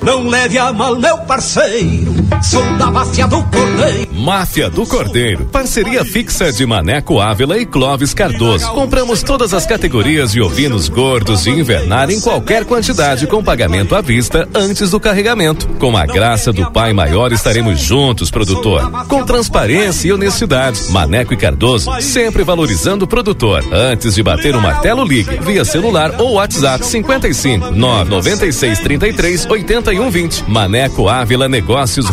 Não leve a mal, meu parceiro. Sou da máfia do Cordeiro. Máfia do Cordeiro. Parceria fixa de Maneco Ávila e Clóvis Cardoso. Compramos todas as categorias de ovinos gordos e invernar em qualquer quantidade com pagamento à vista antes do carregamento. Com a graça do Pai Maior estaremos juntos, produtor. Com transparência e honestidade. Maneco e Cardoso sempre valorizando o produtor. Antes de bater o martelo, ligue via celular ou WhatsApp 55 996 33 81 20. Maneco Ávila Negócios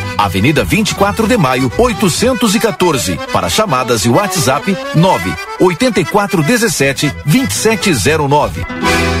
Avenida 24 de Maio, 814. Para chamadas e WhatsApp 9 8417 2709.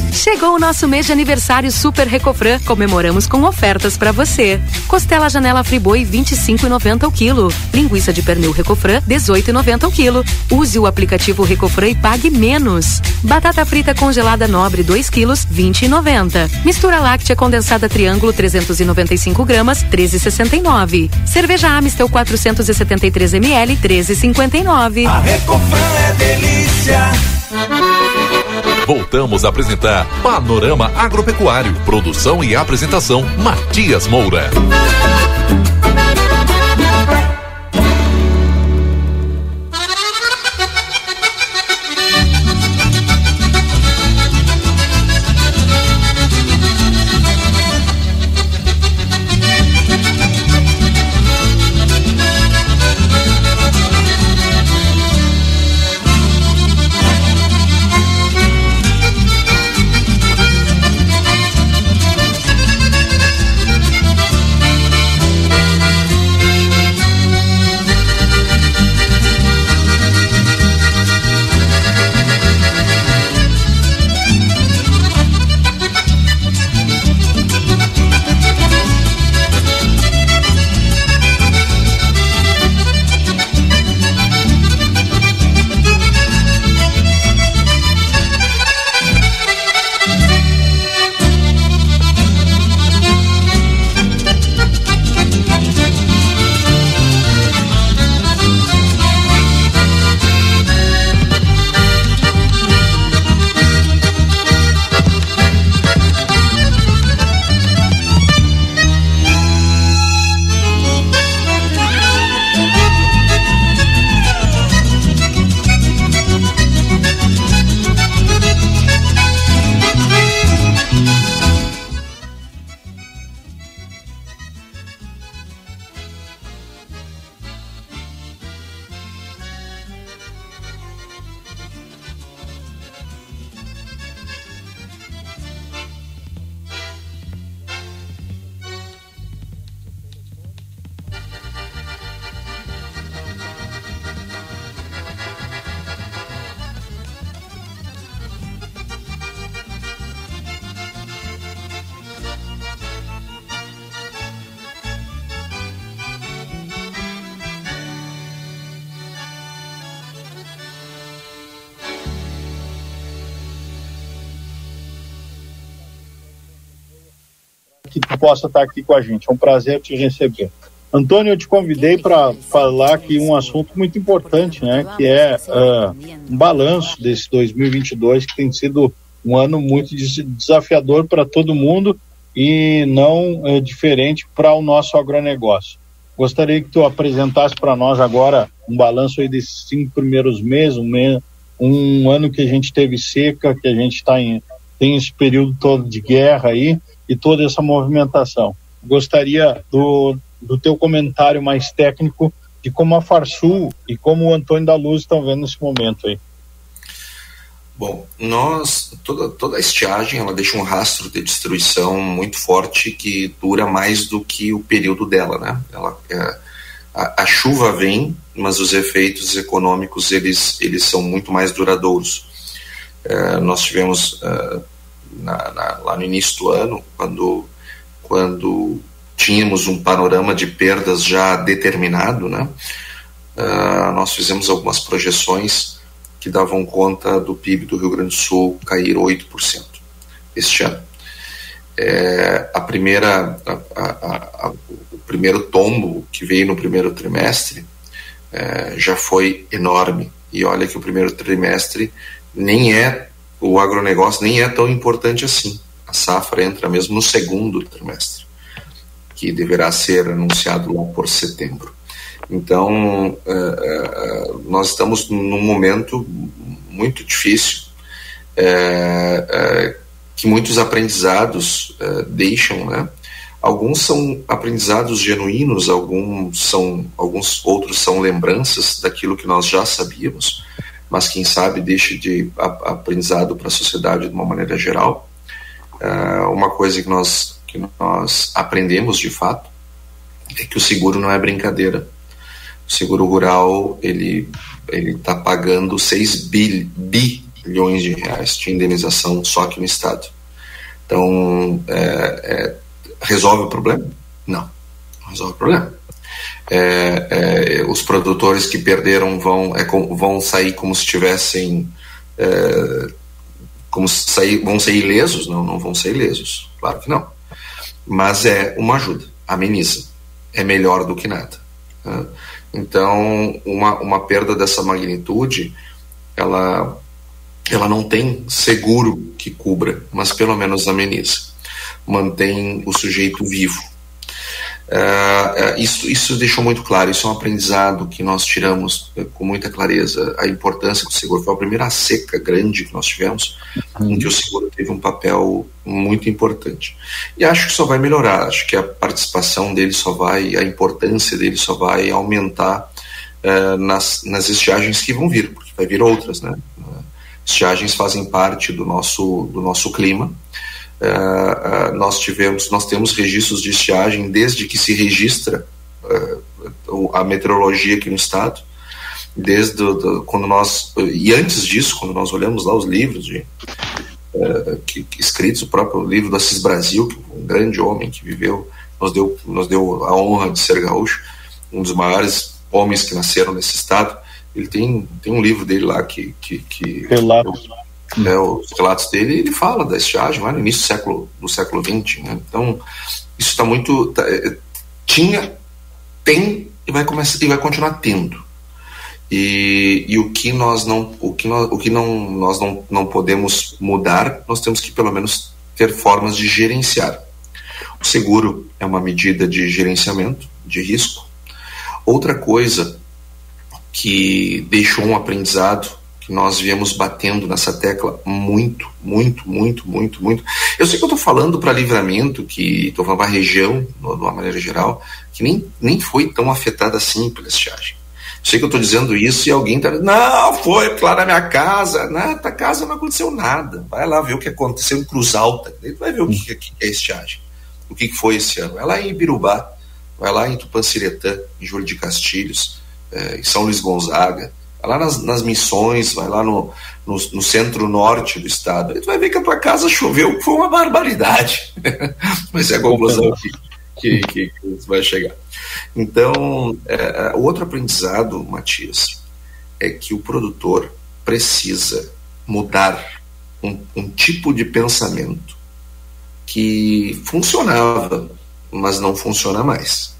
Chegou o nosso mês de aniversário Super Recofran. Comemoramos com ofertas para você. Costela Janela Friboi 25,90 o quilo. Linguiça de pernil Recofran 18,90 o quilo. Use o aplicativo Recofran e pague menos. Batata frita congelada Nobre 2 quilos 20,90. Mistura láctea condensada Triângulo 395 gramas 13,69. Cerveja Amistel 473 ml 13,59. A Recofran é delícia. Voltamos a apresentar Panorama Agropecuário. Produção e apresentação Matias Moura. Possa estar aqui com a gente. É um prazer te receber. Antônio, eu te convidei para falar aqui um assunto muito importante, né? Que é uh, um balanço desse 2022 que tem sido um ano muito desafiador para todo mundo e não uh, diferente para o nosso agronegócio. Gostaria que tu apresentasse para nós agora um balanço aí desses cinco primeiros meses, um, um ano que a gente teve seca, que a gente está em tem esse período todo de guerra aí e toda essa movimentação. Gostaria do, do teu comentário mais técnico de como a Farsul e como o Antônio da Luz estão vendo esse momento aí. Bom, nós toda toda a estiagem ela deixa um rastro de destruição muito forte que dura mais do que o período dela, né? Ela é, a, a, chuva vem, mas os efeitos econômicos eles eles são muito mais duradouros. É, nós tivemos é, na, na, lá no início do ano, quando, quando tínhamos um panorama de perdas já determinado, né? Uh, nós fizemos algumas projeções que davam conta do PIB do Rio Grande do Sul cair 8% este ano. É, a primeira, a, a, a, o primeiro tombo que veio no primeiro trimestre é, já foi enorme. E olha que o primeiro trimestre nem é o agronegócio nem é tão importante assim. A safra entra mesmo no segundo trimestre, que deverá ser anunciado lá por setembro. Então, uh, uh, nós estamos num momento muito difícil, uh, que muitos aprendizados deixam, né? Alguns são aprendizados genuínos, alguns são, alguns outros são lembranças daquilo que nós já sabíamos, mas quem sabe deixe de aprendizado para a sociedade de uma maneira geral. uma coisa que nós que nós aprendemos de fato é que o seguro não é brincadeira o seguro rural ele ele está pagando 6 bil, bilhões de reais de indenização só aqui no estado. Então, é, é, resolve o problema? Não, não resolve o problema. É, é os produtores que perderam vão, é vão sair como se tivessem é, como sair, vão ser ilesos? Não, não vão ser ilesos, claro que não. Mas é uma ajuda, ameniza, é melhor do que nada. Né? Então, uma, uma perda dessa magnitude, ela, ela não tem seguro que cubra, mas pelo menos ameniza. Mantém o sujeito vivo. Uh, isso, isso deixou muito claro, isso é um aprendizado que nós tiramos uh, com muita clareza, a importância do seguro. Foi a primeira seca grande que nós tivemos, em que o seguro teve um papel muito importante. E acho que só vai melhorar, acho que a participação dele só vai, a importância dele só vai aumentar uh, nas, nas estiagens que vão vir, porque vai vir outras, né? estiagens fazem parte do nosso, do nosso clima, Uh, uh, nós tivemos, nós temos registros de estiagem desde que se registra uh, a meteorologia aqui no estado, desde do, quando nós e antes disso, quando nós olhamos lá os livros de que, que, escritos, o próprio livro do Assis Brasil, que um grande homem que viveu, nos deu, nos deu a honra de ser gaúcho, um dos maiores homens que nasceram nesse estado. Ele tem, tem um livro dele lá que, que, que Relatos né, os relatos dele, ele fala da estiagem lá no início do século, do século XX. Né? Então, isso está muito. Tá, é, tinha, tem e vai, começar, e vai continuar tendo. E, e o que nós não o que nós, o que não, nós não, não podemos mudar, nós temos que pelo menos ter formas de gerenciar. O seguro é uma medida de gerenciamento de risco. Outra coisa que deixou um aprendizado nós viemos batendo nessa tecla muito, muito, muito, muito, muito. Eu sei que eu estou falando para livramento, que estou falando para a região, de uma maneira geral, que nem, nem foi tão afetada assim pela estiagem. Eu sei que eu estou dizendo isso e alguém está não, foi lá na minha casa, na tua casa não aconteceu nada. Vai lá ver o que aconteceu em Cruz Alta, tu vai ver o que, que é estiagem, o que, que foi esse ano. Vai lá em Ibirubá, vai lá em Tupanciretã, em Júlio de Castilhos, é, em São Luís Gonzaga, vai lá nas, nas missões, vai lá no, no, no centro-norte do estado, aí tu vai ver que a tua casa choveu, foi uma barbaridade. Mas é a conclusão que, que, que, que vai chegar. Então, é, é, o outro aprendizado, Matias, é que o produtor precisa mudar um, um tipo de pensamento que funcionava, mas não funciona mais,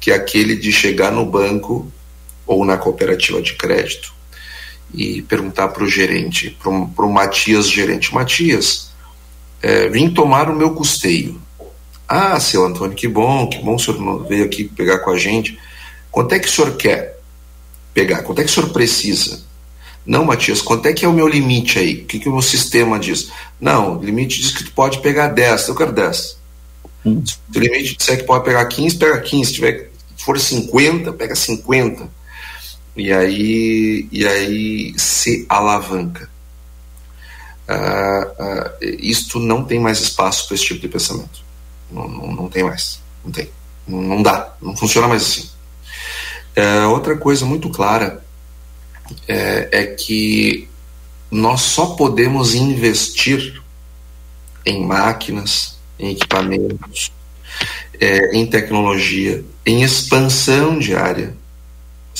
que é aquele de chegar no banco ou na cooperativa de crédito e perguntar para o gerente, para o Matias gerente, Matias, é, vim tomar o meu custeio. Ah, seu Antônio, que bom, que bom o senhor veio aqui pegar com a gente. Quanto é que o senhor quer pegar? Quanto é que o senhor precisa? Não, Matias, quanto é que é o meu limite aí? O que, que o meu sistema diz? Não, o limite diz que tu pode pegar 10, eu quero 10. Hum. Se o limite disser que pode pegar 15, pega 15. Se tiver, se for 50, pega 50 e aí, e aí se alavanca. Uh, uh, isto não tem mais espaço para esse tipo de pensamento. Não, não, não tem mais. Não tem. Não, não, dá. Não funciona mais assim. Uh, outra coisa muito clara é, é que nós só podemos investir em máquinas, em equipamentos, é, em tecnologia, em expansão de área,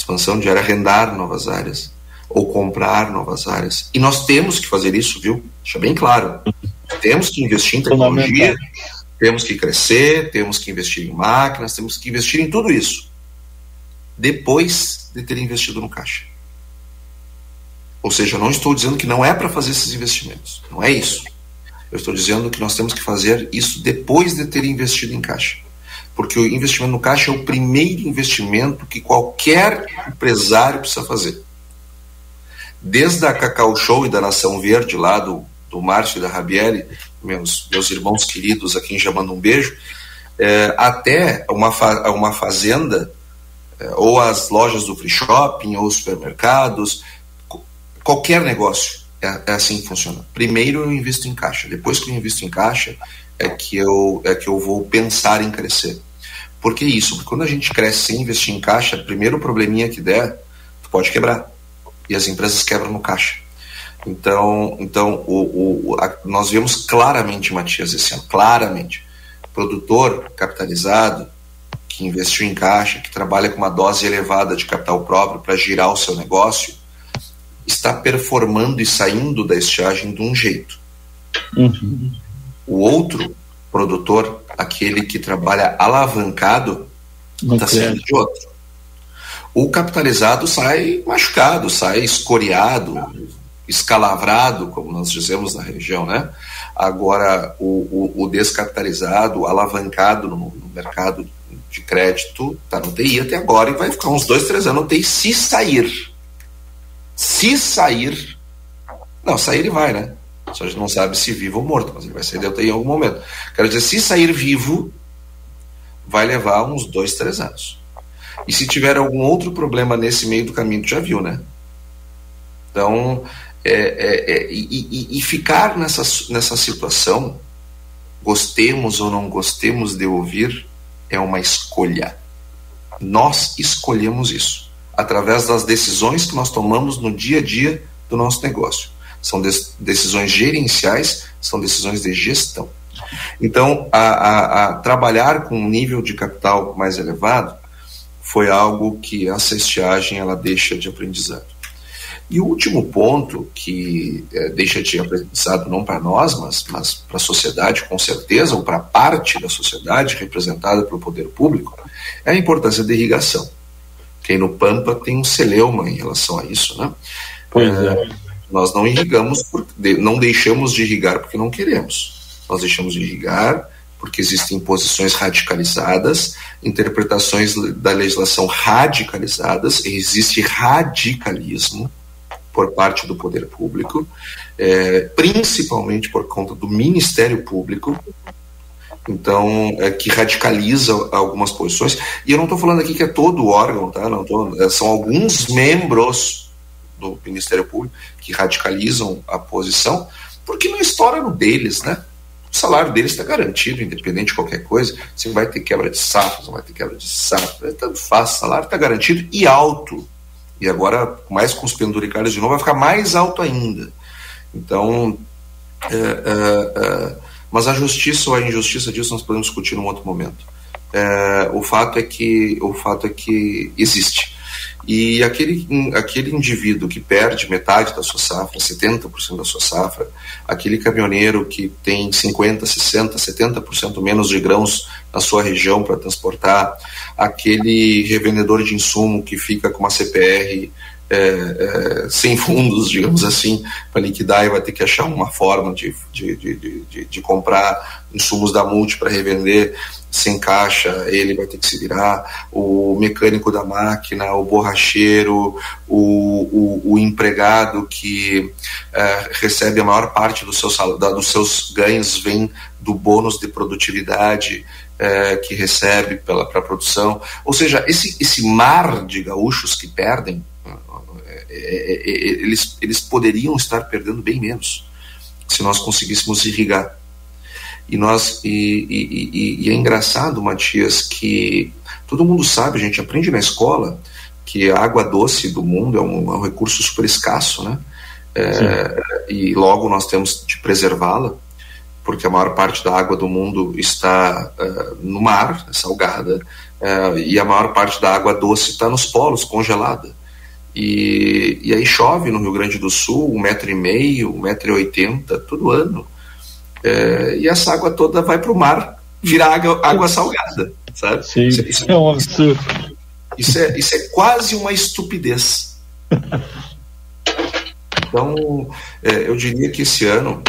expansão de área, arrendar novas áreas ou comprar novas áreas. E nós temos que fazer isso, viu? Deixa bem claro. Temos que investir em tecnologia, temos que crescer, temos que investir em máquinas, temos que investir em tudo isso. Depois de ter investido no caixa. Ou seja, não estou dizendo que não é para fazer esses investimentos. Não é isso. Eu estou dizendo que nós temos que fazer isso depois de ter investido em caixa. Porque o investimento no caixa é o primeiro investimento que qualquer empresário precisa fazer. Desde a Cacau Show e da Nação Verde, lá do, do Márcio e da Rabieri, meus, meus irmãos queridos aqui já mando um beijo, é, até uma, fa uma fazenda, é, ou as lojas do free shopping, ou os supermercados, qualquer negócio é, é, assim que funciona. Primeiro eu invisto em caixa, depois que eu invisto em caixa é que eu é que eu vou pensar em crescer. Por que isso? Porque quando a gente cresce sem investir em caixa, primeiro probleminha que der, tu pode quebrar. E as empresas quebram no caixa. Então, então o, o a, nós vemos claramente, Matias, esse ano, claramente, produtor capitalizado, que investiu em caixa, que trabalha com uma dose elevada de capital próprio para girar o seu negócio, está performando e saindo da estiagem de um jeito. Uhum. O outro produtor, aquele que trabalha alavancado, está saindo de outro. O capitalizado sai machucado, sai escoriado, escalavrado, como nós dizemos na região, né? Agora, o, o, o descapitalizado, alavancado no, no, mercado de crédito, está no TI até agora e vai ficar uns dois, três anos no TI se sair. Se sair. Não, sair ele vai, né? Só a gente não sabe se vivo ou morto, mas ele vai sair UTI em algum momento. Quero dizer, se sair vivo, vai levar uns dois, três anos. E se tiver algum outro problema nesse meio do caminho, tu já viu, né? Então, é, é, é, e, e, ficar nessa, nessa situação, gostemos ou não gostemos de ouvir, é uma escolha. Nós escolhemos isso através das decisões que nós tomamos no dia a dia do nosso negócio. São decisões gerenciais, são decisões de gestão. Então, a, a, a trabalhar com um nível de capital mais elevado foi algo que essa estiagem ela deixa de aprendizado. E o último ponto que é, deixa de aprendizado não para nós, mas, mas para a sociedade, com certeza, ou para parte da sociedade representada pelo poder público, é a importância da irrigação. Quem no Pampa tem um celeuma em relação a isso, né? Pois é. é. Nós não irrigamos, por, não deixamos de irrigar porque não queremos. Nós deixamos de irrigar porque existem posições radicalizadas, interpretações da legislação radicalizadas, existe radicalismo por parte do poder público, é, principalmente por conta do Ministério Público, então é, que radicaliza algumas posições. E eu não estou falando aqui que é todo o órgão, tá? Não tô, é, são alguns membros do Ministério Público que radicalizam a posição, porque não estoura no deles, né? O salário deles está garantido, independente de qualquer coisa. Você vai ter quebra de safra, não vai ter quebra de safra, é tanto faz, o salário está garantido e alto e agora, mais com os penduricários de novo, vai ficar mais alto ainda. Então, é, é, é, mas a justiça ou a injustiça disso nós podemos discutir num outro momento. É, o fato é que o fato é que existe. E aquele, aquele indivíduo que perde metade da sua safra, 70% da sua safra, aquele caminhoneiro que tem 50%, 60%, 70% menos de grãos na sua região para transportar, aquele revendedor de insumo que fica com uma CPR é, é, sem fundos, digamos assim, para liquidar e vai ter que achar uma forma de, de, de, de, de comprar insumos da multi para revender sem caixa, ele vai ter que se virar, o mecânico da máquina, o borracheiro, o, o, o empregado que é, recebe a maior parte do seu, da, dos seus ganhos vem do bônus de produtividade é, que recebe para a produção. Ou seja, esse, esse mar de gaúchos que perdem, eles, eles poderiam estar perdendo bem menos se nós conseguíssemos irrigar e nós e, e, e, e, é engraçado, Matias, que todo mundo sabe, a gente aprende na escola que a água doce do mundo é um, é um recurso super escasso, né? É, e logo nós temos de preservá-la, porque a maior parte da água do mundo está uh, no mar, é salgada, uh, e a maior parte da água doce está nos polos, congelada. E, e aí chove no Rio Grande do Sul um metro e meio, um metro e oitenta todo ano. É, e essa água toda vai para o mar, virar água, água salgada, sabe? Sim, isso, isso, é um absurdo. Isso é, isso é quase uma estupidez. Então, é, eu diria que esse ano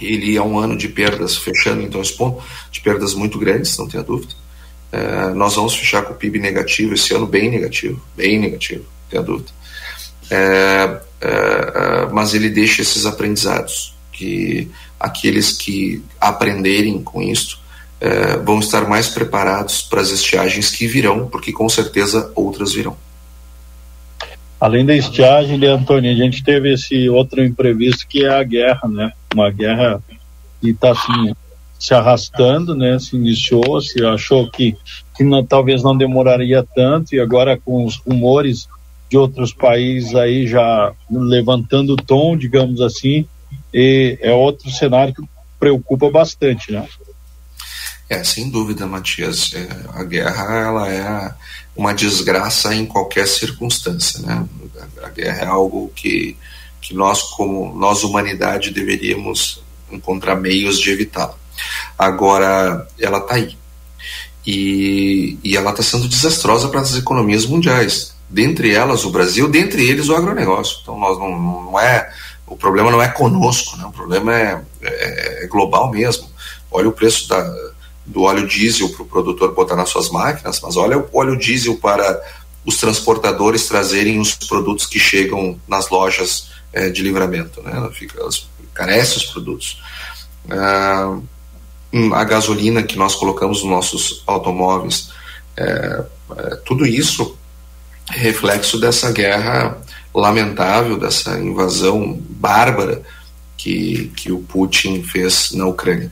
ele é um ano de perdas, fechando então esse ponto, de perdas muito grandes, não tenha dúvida. É, nós vamos fechar com o PIB negativo esse ano, bem negativo, bem negativo, tenha dúvida. É, é, é, mas ele deixa esses aprendizados, que aqueles que aprenderem com isso é, vão estar mais preparados para as estiagens que virão, porque com certeza outras virão. Além da estiagem, de Antônio, a gente teve esse outro imprevisto que é a guerra, né? Uma guerra que está assim, se arrastando, né? Se iniciou, se achou que, que não, talvez não demoraria tanto e agora com os rumores de outros países aí já levantando o tom, digamos assim, e é outro cenário que preocupa bastante, né? É, sem dúvida, Matias. É, a guerra ela é uma desgraça em qualquer circunstância, né? A, a guerra é algo que, que nós, como nós humanidade, deveríamos encontrar meios de evitá-la. Agora, ela está aí. E, e ela está sendo desastrosa para as economias mundiais. Dentre elas, o Brasil, dentre eles, o agronegócio. Então, nós não, não é. O problema não é conosco, né? o problema é, é, é global mesmo. Olha o preço da, do óleo diesel para o produtor botar nas suas máquinas, mas olha o óleo diesel para os transportadores trazerem os produtos que chegam nas lojas é, de livramento, né? Fica, carece os produtos. Ah, hum, a gasolina que nós colocamos nos nossos automóveis, é, é, tudo isso reflexo dessa guerra lamentável, dessa invasão bárbara que, que o Putin fez na Ucrânia.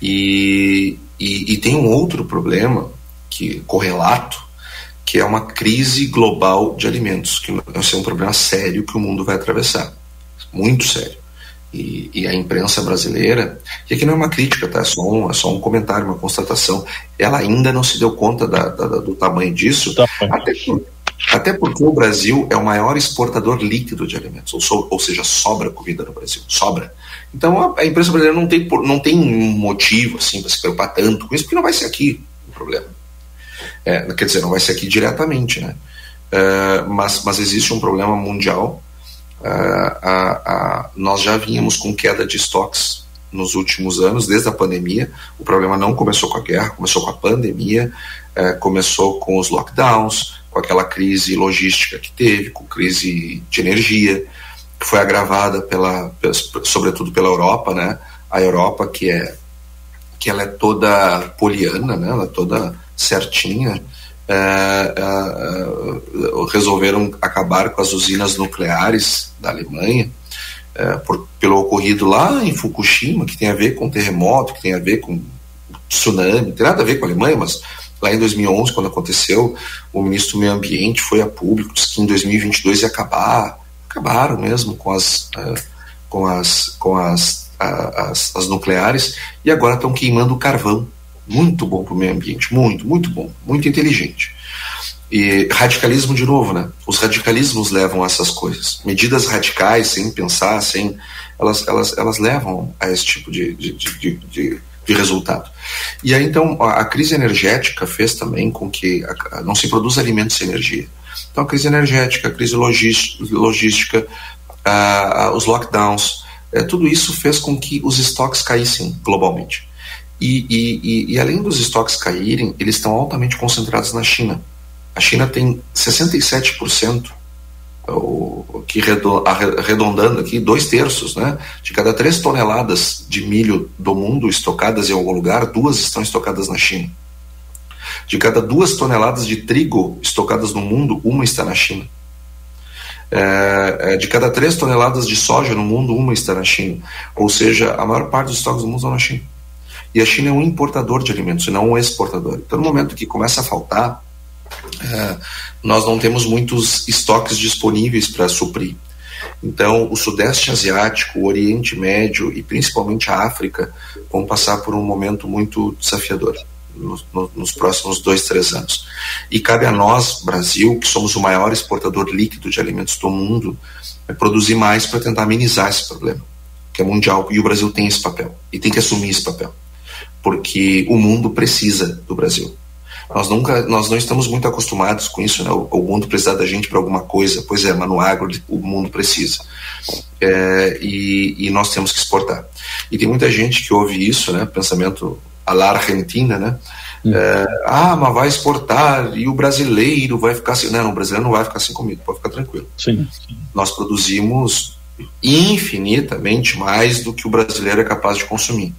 E, e, e, tem um outro problema que correlato, que é uma crise global de alimentos, que vai ser um problema sério que o mundo vai atravessar, muito sério. E, e, a imprensa brasileira, e aqui não é uma crítica, tá? é, só um, é só um comentário, uma constatação, ela ainda não se deu conta da, da, do tamanho disso, tá. até, até porque o Brasil é o maior exportador líquido de alimentos, ou, so, ou seja, sobra comida no Brasil, sobra. Então a, a brasileira não tem, não tem motivo assim, para se preocupar tanto com isso, porque não vai ser aqui o problema. É, quer dizer, não vai ser aqui diretamente, né? É, mas, mas existe um problema mundial. É, nós já vínhamos com queda de estoques nos últimos anos, desde a pandemia. O problema não começou com a guerra, começou com a pandemia, é, começou com os lockdowns, com aquela crise logística que teve, com crise de energia que foi agravada pela, sobretudo pela Europa, né? A Europa que é que ela é toda poliana, né? Ela é toda certinha. É, é, é, resolveram acabar com as usinas nucleares da Alemanha é, por, pelo ocorrido lá em Fukushima, que tem a ver com terremoto, que tem a ver com tsunami, não tem nada a ver com a Alemanha, mas lá em 2011, quando aconteceu, o ministro do Meio Ambiente foi a público, disse que em 2022 ia acabar acabaram mesmo com as, uh, com as, com as, as, as, nucleares e agora estão queimando carvão. Muito bom para o meio ambiente, muito, muito bom, muito inteligente. E radicalismo de novo, né? Os radicalismos levam a essas coisas. Medidas radicais, sem pensar, sem. Elas, elas, elas levam a esse tipo de, de, de, de, de resultado. E aí, então, a, crise energética fez também com que não se produza alimentos sem energia. Então, a crise energética, a crise logística, os lockdowns, uh, tudo isso fez com que os estoques caíssem globalmente. E, e, e, e além dos estoques caírem, eles estão altamente concentrados na China. A China tem 67%, o, que arredondando aqui, dois terços, né? De cada três toneladas de milho do mundo estocadas em algum lugar, duas estão estocadas na China. De cada duas toneladas de trigo estocadas no mundo, uma está na China. É, é, de cada três toneladas de soja no mundo, uma está na China. Ou seja, a maior parte dos estoques do mundo estão na China. E a China é um importador de alimentos e não um exportador. Então, no momento que começa a faltar, é, nós não temos muitos estoques disponíveis para suprir. Então, o Sudeste Asiático, o Oriente Médio e principalmente a África vão passar por um momento muito desafiador nos, próximos dois, três anos. E cabe a nós, Brasil, que somos o maior exportador líquido de alimentos do mundo, é produzir mais para tentar amenizar esse problema, que é mundial. E o Brasil tem esse papel, e tem que assumir esse papel, porque o mundo precisa do Brasil. Nós nunca, nós não estamos muito acostumados com isso, né? O, o mundo precisa da gente para alguma coisa. Pois é, mas no agro o mundo precisa. É, e, e, nós temos que exportar. E tem muita gente que ouve isso, né? Pensamento a la Argentina, né? É, ah, mas vai exportar e o brasileiro vai ficar assim. Não, o brasileiro não vai ficar assim comigo, pode ficar tranquilo. Sim. Nós produzimos infinitamente mais do que o brasileiro é capaz de consumir.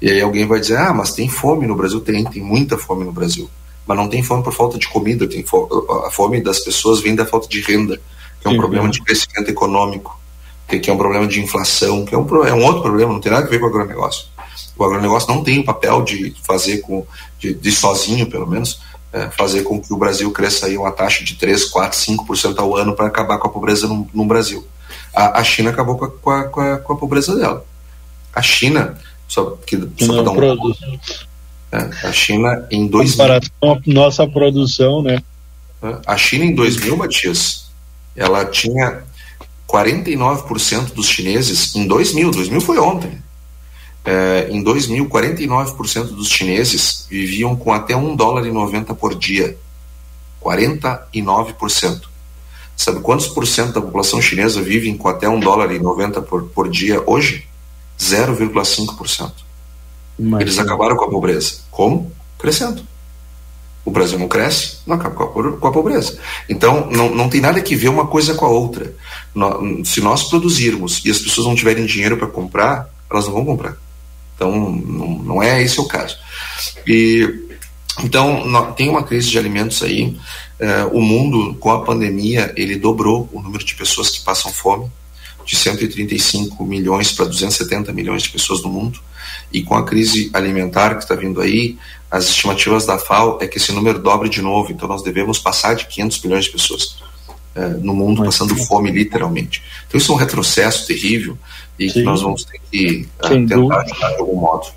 E aí alguém vai dizer, ah, mas tem fome no Brasil? Tem, tem muita fome no Brasil. Mas não tem fome por falta de comida, tem fome, a fome das pessoas vem da falta de renda, que é um Sim, problema de crescimento econômico, que é um problema de inflação, que é um, é um outro problema, não tem nada a ver com o agronegócio. O agronegócio não tem o papel de fazer com, de, de sozinho, pelo menos, é, fazer com que o Brasil cresça aí uma taxa de 3, 4, 5% ao ano para acabar com a pobreza no, no Brasil. A, a, China acabou com a, com, a, com a pobreza dela. A China, só, que, só para dar um. É, a China em 2000. Comparação à nossa produção, né? A China em 2000, Matias, ela tinha 49% dos chineses em 2000. 2000 foi ontem. É, em 2000, 49% dos chineses viviam com até 1 dólar e 90 por dia. 49%. Sabe quantos por cento da população chinesa vivem com até 1 dólar e 90 por, por dia hoje? 0,5%. Eles acabaram com a pobreza. Como? Crescendo. O Brasil não cresce, não acaba com a, pobreza. Então, não, não tem nada que ver uma coisa com a outra. Se nós produzirmos e as pessoas não tiverem dinheiro para comprar, elas não vão comprar. Então, não, não é esse o caso. E então, tem uma crise de alimentos aí. Uh, o mundo, com a pandemia, ele dobrou o número de pessoas que passam fome, de 135 milhões para 270 milhões de pessoas no mundo. E com a crise alimentar que está vindo aí, as estimativas da FAO é que esse número dobre de novo. Então, nós devemos passar de 500 milhões de pessoas uh, no mundo passando fome, literalmente. Então, isso é um retrocesso terrível e Sim. que nós vamos ter que uh, tentar dúvida. ajudar de algum modo.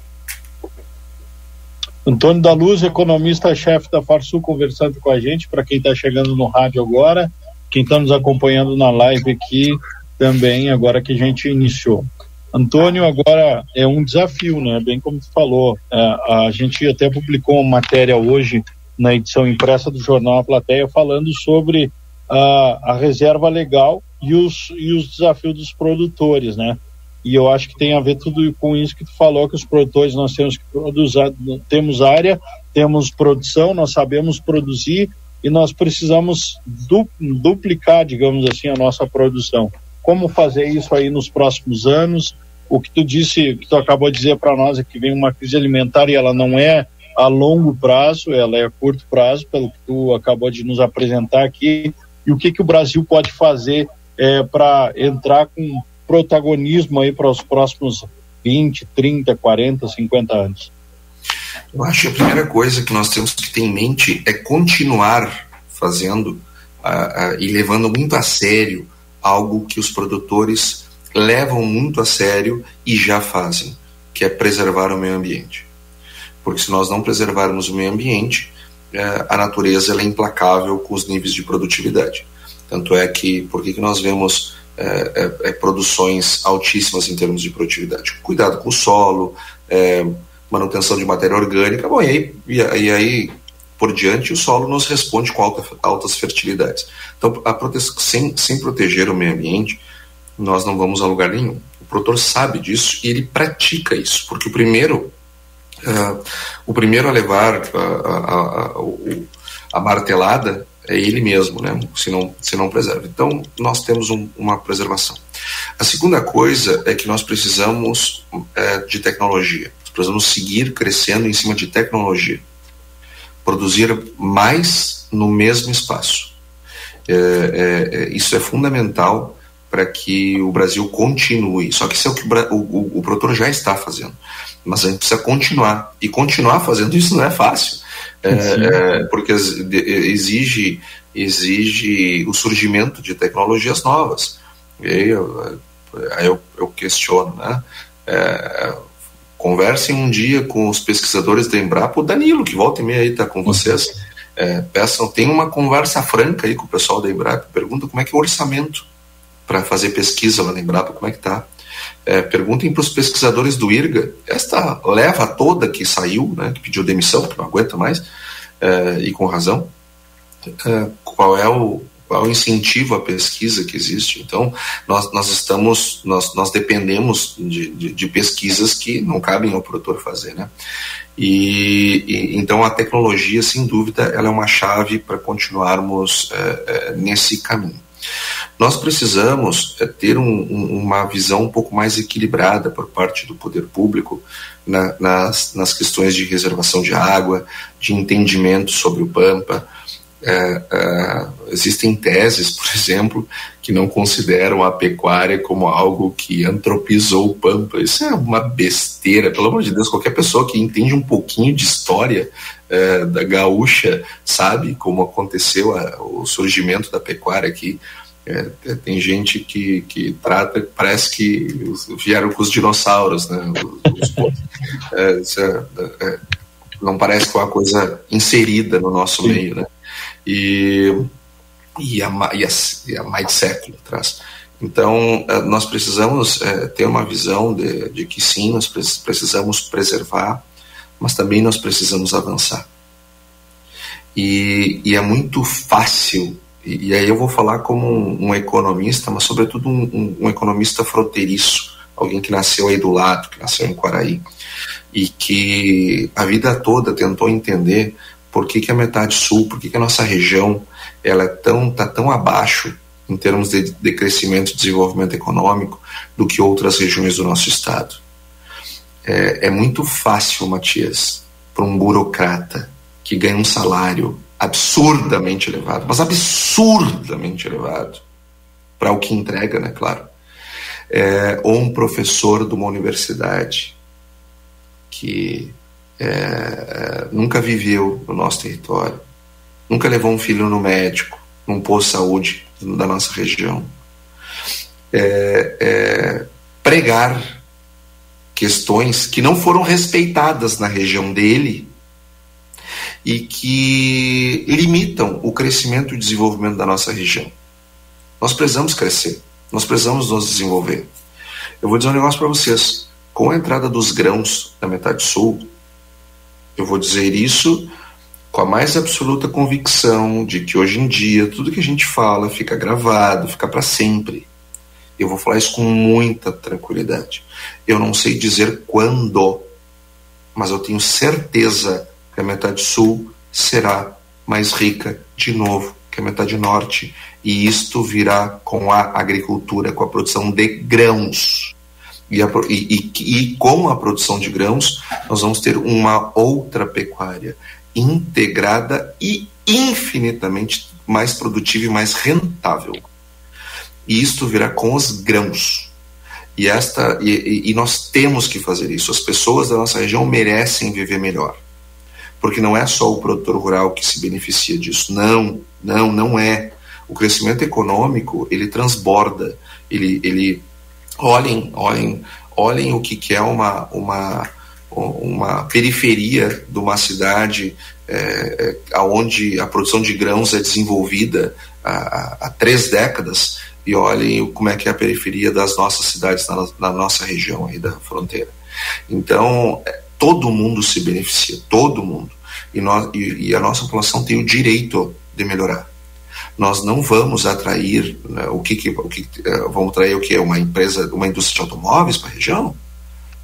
Antônio da Luz, economista-chefe da Farsul, conversando com a gente, para quem está chegando no rádio agora, quem está nos acompanhando na live aqui também, agora que a gente iniciou. Antônio, agora é um desafio, né? Bem como tu falou, é, a gente até publicou uma matéria hoje na edição impressa do jornal A Plateia falando sobre a, a reserva legal e os, e os desafios dos produtores, né? e eu acho que tem a ver tudo com isso que tu falou que os produtores nós temos que produzir temos área temos produção nós sabemos produzir e nós precisamos du, duplicar digamos assim a nossa produção como fazer isso aí nos próximos anos o que tu disse que tu acabou de dizer para nós é que vem uma crise alimentar e ela não é a longo prazo ela é a curto prazo pelo que tu acabou de nos apresentar aqui e o que que o Brasil pode fazer é, para entrar com protagonismo aí para os próximos 20, 30, 40, 50 anos? Eu acho que a primeira coisa que nós temos que ter em mente é continuar fazendo uh, uh, e levando muito a sério algo que os produtores levam muito a sério e já fazem, que é preservar o meio ambiente. Porque se nós não preservarmos o meio ambiente, uh, a natureza é implacável com os níveis de produtividade. Tanto é que, por que nós vemos é, é, é, produções altíssimas em termos de produtividade. Cuidado com o solo, é, manutenção de matéria orgânica, bom, e aí, e, aí por diante o solo nos responde com alta, altas fertilidades. Então, sem, sem proteger o meio ambiente, nós não vamos a lugar nenhum. O produtor sabe disso e ele pratica isso, porque o primeiro, uh, o primeiro a levar a, a, a, a martelada é ele mesmo, né? Se não, se não preserva. Então, nós temos um, uma preservação. A segunda coisa é que nós precisamos é, de tecnologia. Nós precisamos seguir crescendo em cima de tecnologia. Produzir mais no mesmo espaço. É, é, é isso é fundamental para que o Brasil continue. Só que isso é o que o, o, o produtor já está fazendo. Mas a gente precisa continuar. E continuar fazendo isso não é fácil é, é, porque exige, exige o surgimento de tecnologias novas. E aí eu, aí eu, eu questiono, né? É, conversem um dia com os pesquisadores da Embrapa, o Danilo, que volta e meia aí está com vocês. É, peçam, tem uma conversa franca aí com o pessoal da Embrapa, pergunta como é que é o orçamento para fazer pesquisa lá na Embrapa, como é que está é, perguntem para os pesquisadores do IRGA, esta leva toda que saiu, né, que pediu demissão, que não aguenta mais, uh, e com razão, uh, qual é o qual é incentivo à pesquisa que existe. Então, nós, nós estamos, nós, nós dependemos de, de, de pesquisas que não cabem ao produtor fazer, né? E, e, então a tecnologia, sem dúvida, ela é uma chave para continuarmos é, é, nesse caminho. Nós precisamos ter um, um, uma visão um pouco mais equilibrada por parte do poder público na, nas, nas questões de reservação de água, de entendimento sobre o Pampa, é, é, existem teses, por exemplo, que não consideram a pecuária como algo que antropizou o Pampa. Isso é uma besteira, pelo amor de Deus. Qualquer pessoa que entende um pouquinho de história é, da gaúcha sabe como aconteceu a, o surgimento da pecuária aqui. É, tem gente que, que trata, parece que vieram com os dinossauros, né? Os, os, é, é, não parece que é uma coisa inserida no nosso Sim. meio, né? E, e, há, e, há, e há mais de século atrás. Então, eh, nós precisamos é, ter uma visão de, de, que sim, nós precisamos preservar, mas também nós precisamos avançar. E, e é muito fácil, e, e, aí eu vou falar como um, um economista, mas sobretudo um, um, um, economista fronteiriço, alguém que nasceu aí do lado, que nasceu em Quaraí, e que a vida toda tentou entender por que, que a metade sul, por que, que a nossa região ela é tão, tá tão abaixo em termos de, de crescimento e desenvolvimento econômico do que outras regiões do nosso estado. É, é muito fácil, Matias, para um burocrata que ganha um salário absurdamente elevado, mas absurdamente elevado, para o que entrega, né, claro, é, ou um professor de uma universidade que é, é, nunca viveu no nosso território, nunca levou um filho no médico, num posto de saúde da nossa região. É, é, pregar questões que não foram respeitadas na região dele e que limitam o crescimento e desenvolvimento da nossa região. Nós precisamos crescer, nós precisamos nos desenvolver. Eu vou dizer um negócio para vocês: com a entrada dos grãos na metade sul, eu vou dizer isso com a mais absoluta convicção de que hoje em dia tudo que a gente fala fica gravado, fica para sempre. Eu vou falar isso com muita tranquilidade. Eu não sei dizer quando, mas eu tenho certeza que a metade sul será mais rica de novo que a metade norte. E isto virá com a agricultura, com a produção de grãos. E, a, e, e, e com a produção de grãos, nós vamos ter uma outra pecuária integrada e infinitamente mais produtiva e mais rentável. E isto virá com os grãos. E, esta, e, e, nós temos que fazer isso. As pessoas da nossa região merecem viver melhor. Porque não é só o produtor rural que se beneficia disso. Não, não, não é. O crescimento econômico, ele transborda, ele, ele olhem, olhem, olhem o que, que é uma, uma, uma periferia de uma cidade é, é, onde a produção de grãos é desenvolvida há, há, três décadas e olhem como é que é a periferia das nossas cidades na, na nossa região aí da fronteira. Então, é, todo mundo se beneficia, todo mundo. E, nós, e, e a nossa população tem o direito de melhorar nós não vamos atrair né, o que, que, o que uh, vamos atrair o que é uma empresa, uma indústria de automóveis para a região,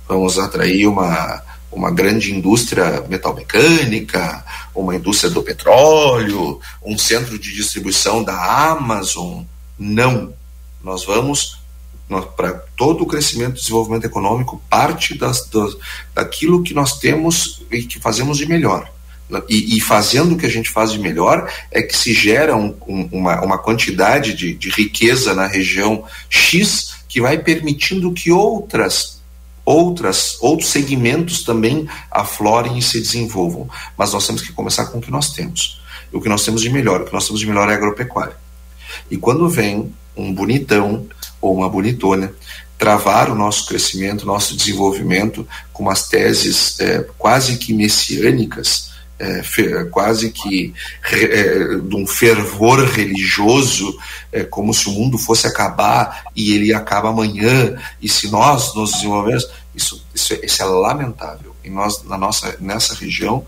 vamos atrair uma uma grande indústria metalmecânica, uma indústria do petróleo, um centro de distribuição da Amazon. Não. Nós vamos para todo o crescimento e desenvolvimento econômico parte das, das, daquilo que nós temos e que fazemos de melhor. E, e, fazendo o que a gente faz de melhor é que se gera um, um, uma, uma quantidade de, de riqueza na região X que vai permitindo que outras outras outros segmentos também aflorem e se desenvolvam. Mas nós temos que começar com o que nós temos. O que nós temos de melhor, o que nós temos de melhor é agropecuária. E quando vem um bonitão ou uma bonitona travar o nosso crescimento, nosso desenvolvimento com umas teses é, quase que messiânicas, é, quase que é, de um fervor religioso, é, como se o mundo fosse acabar e ele acaba amanhã, e se nós nos desenvolvermos, isso, isso, isso é lamentável. E nós, na nossa, nessa região,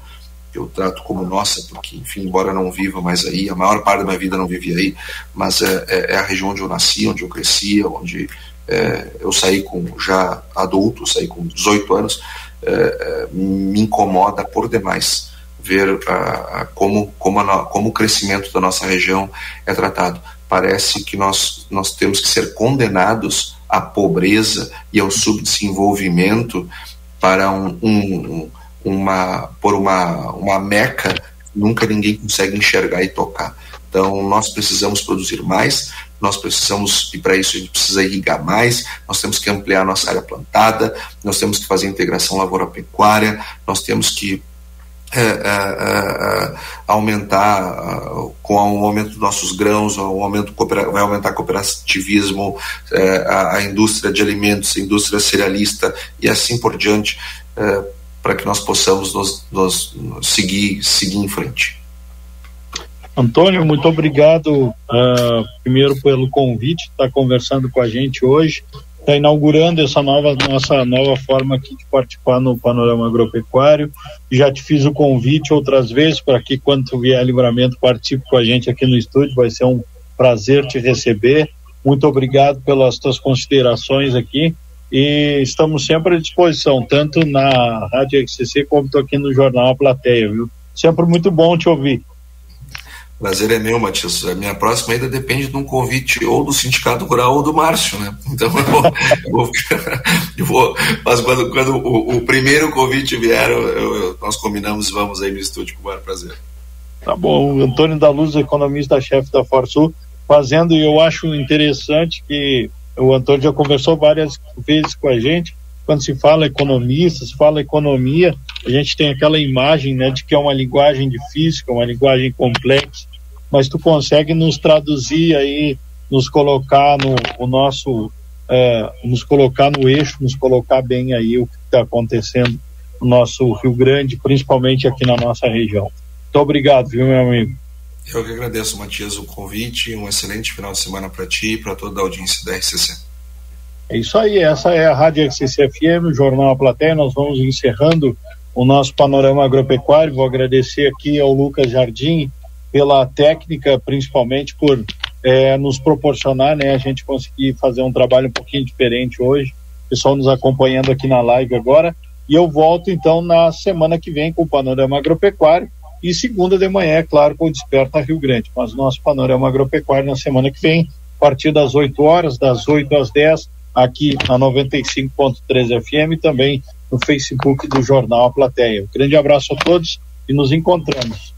eu trato como nossa, porque, enfim, embora não viva mais aí, a maior parte da minha vida não vivi aí, mas é, é, é a região onde eu nasci, onde eu cresci, onde é, eu saí com já adulto, saí com 18 anos, é, é, me incomoda por demais ver como, como, a, como o crescimento da nossa região é tratado. Parece que nós, nós temos que ser condenados à pobreza e ao subdesenvolvimento para um, um uma por uma uma meca nunca ninguém consegue enxergar e tocar. Então nós precisamos produzir mais, nós precisamos e para isso a gente precisa irrigar mais, nós temos que ampliar nossa área plantada, nós temos que fazer integração lavoura-pecuária, nós temos que é, é, é, aumentar com o aumento dos nossos grãos, o aumento vai aumentar o cooperativismo, a, indústria de alimentos, a indústria cerealista e assim por diante para que nós possamos nos, nos, seguir, seguir em frente. Antônio, muito obrigado uh, primeiro pelo convite, estar tá conversando com a gente hoje, está inaugurando essa nova nossa nova forma aqui de participar no panorama agropecuário. Já te fiz o convite outras vezes para que quando tu vier a livramento participe com a gente aqui no estúdio, vai ser um prazer te receber. Muito obrigado pelas tuas considerações aqui e estamos sempre à disposição, tanto na Rádio XCC como aqui no Jornal A Plateia, viu? Sempre muito bom te ouvir. Prazer é meu, Matias. A minha próxima ainda depende de um convite ou do Sindicato Rural ou do Márcio, né? Então eu vou. eu vou, eu vou mas quando, quando o, o, primeiro convite vier, eu, nós combinamos e vamos aí no estúdio com o maior prazer. Tá bom. Antônio da Luz, economista-chefe da Forsul, fazendo, e eu acho interessante que o Antônio já conversou várias vezes com a gente. Quando se fala economista, se fala economia, a gente tem aquela imagem né, de que é uma linguagem difícil, é uma linguagem complexa, mas tu consegue nos traduzir aí, nos colocar no o nosso, é, nos colocar no eixo, nos colocar bem aí o que está acontecendo no nosso Rio Grande, principalmente aqui na nossa região. Muito obrigado, viu, meu amigo? Eu que agradeço, Matias, o convite. Um excelente final de semana para ti e para toda a audiência da RCC. É isso aí, essa é a Rádio RCC FM, o Jornal A Plateia. Nós vamos encerrando o nosso panorama agropecuário. Vou agradecer aqui ao Lucas Jardim pela técnica, principalmente por é, nos proporcionar, né, a gente conseguir fazer um trabalho um pouquinho diferente hoje. Pessoal nos acompanhando aqui na live agora. E eu volto então na semana que vem com o panorama agropecuário e segunda de manhã, é claro, com o Desperta Rio Grande. Mas nosso panorama agropecuário na semana que vem, a partir das 8 horas, das 8 às 10, aqui na 95.3 FM e também no Facebook do Jornal A Plateia. Um grande abraço a todos e nos encontramos.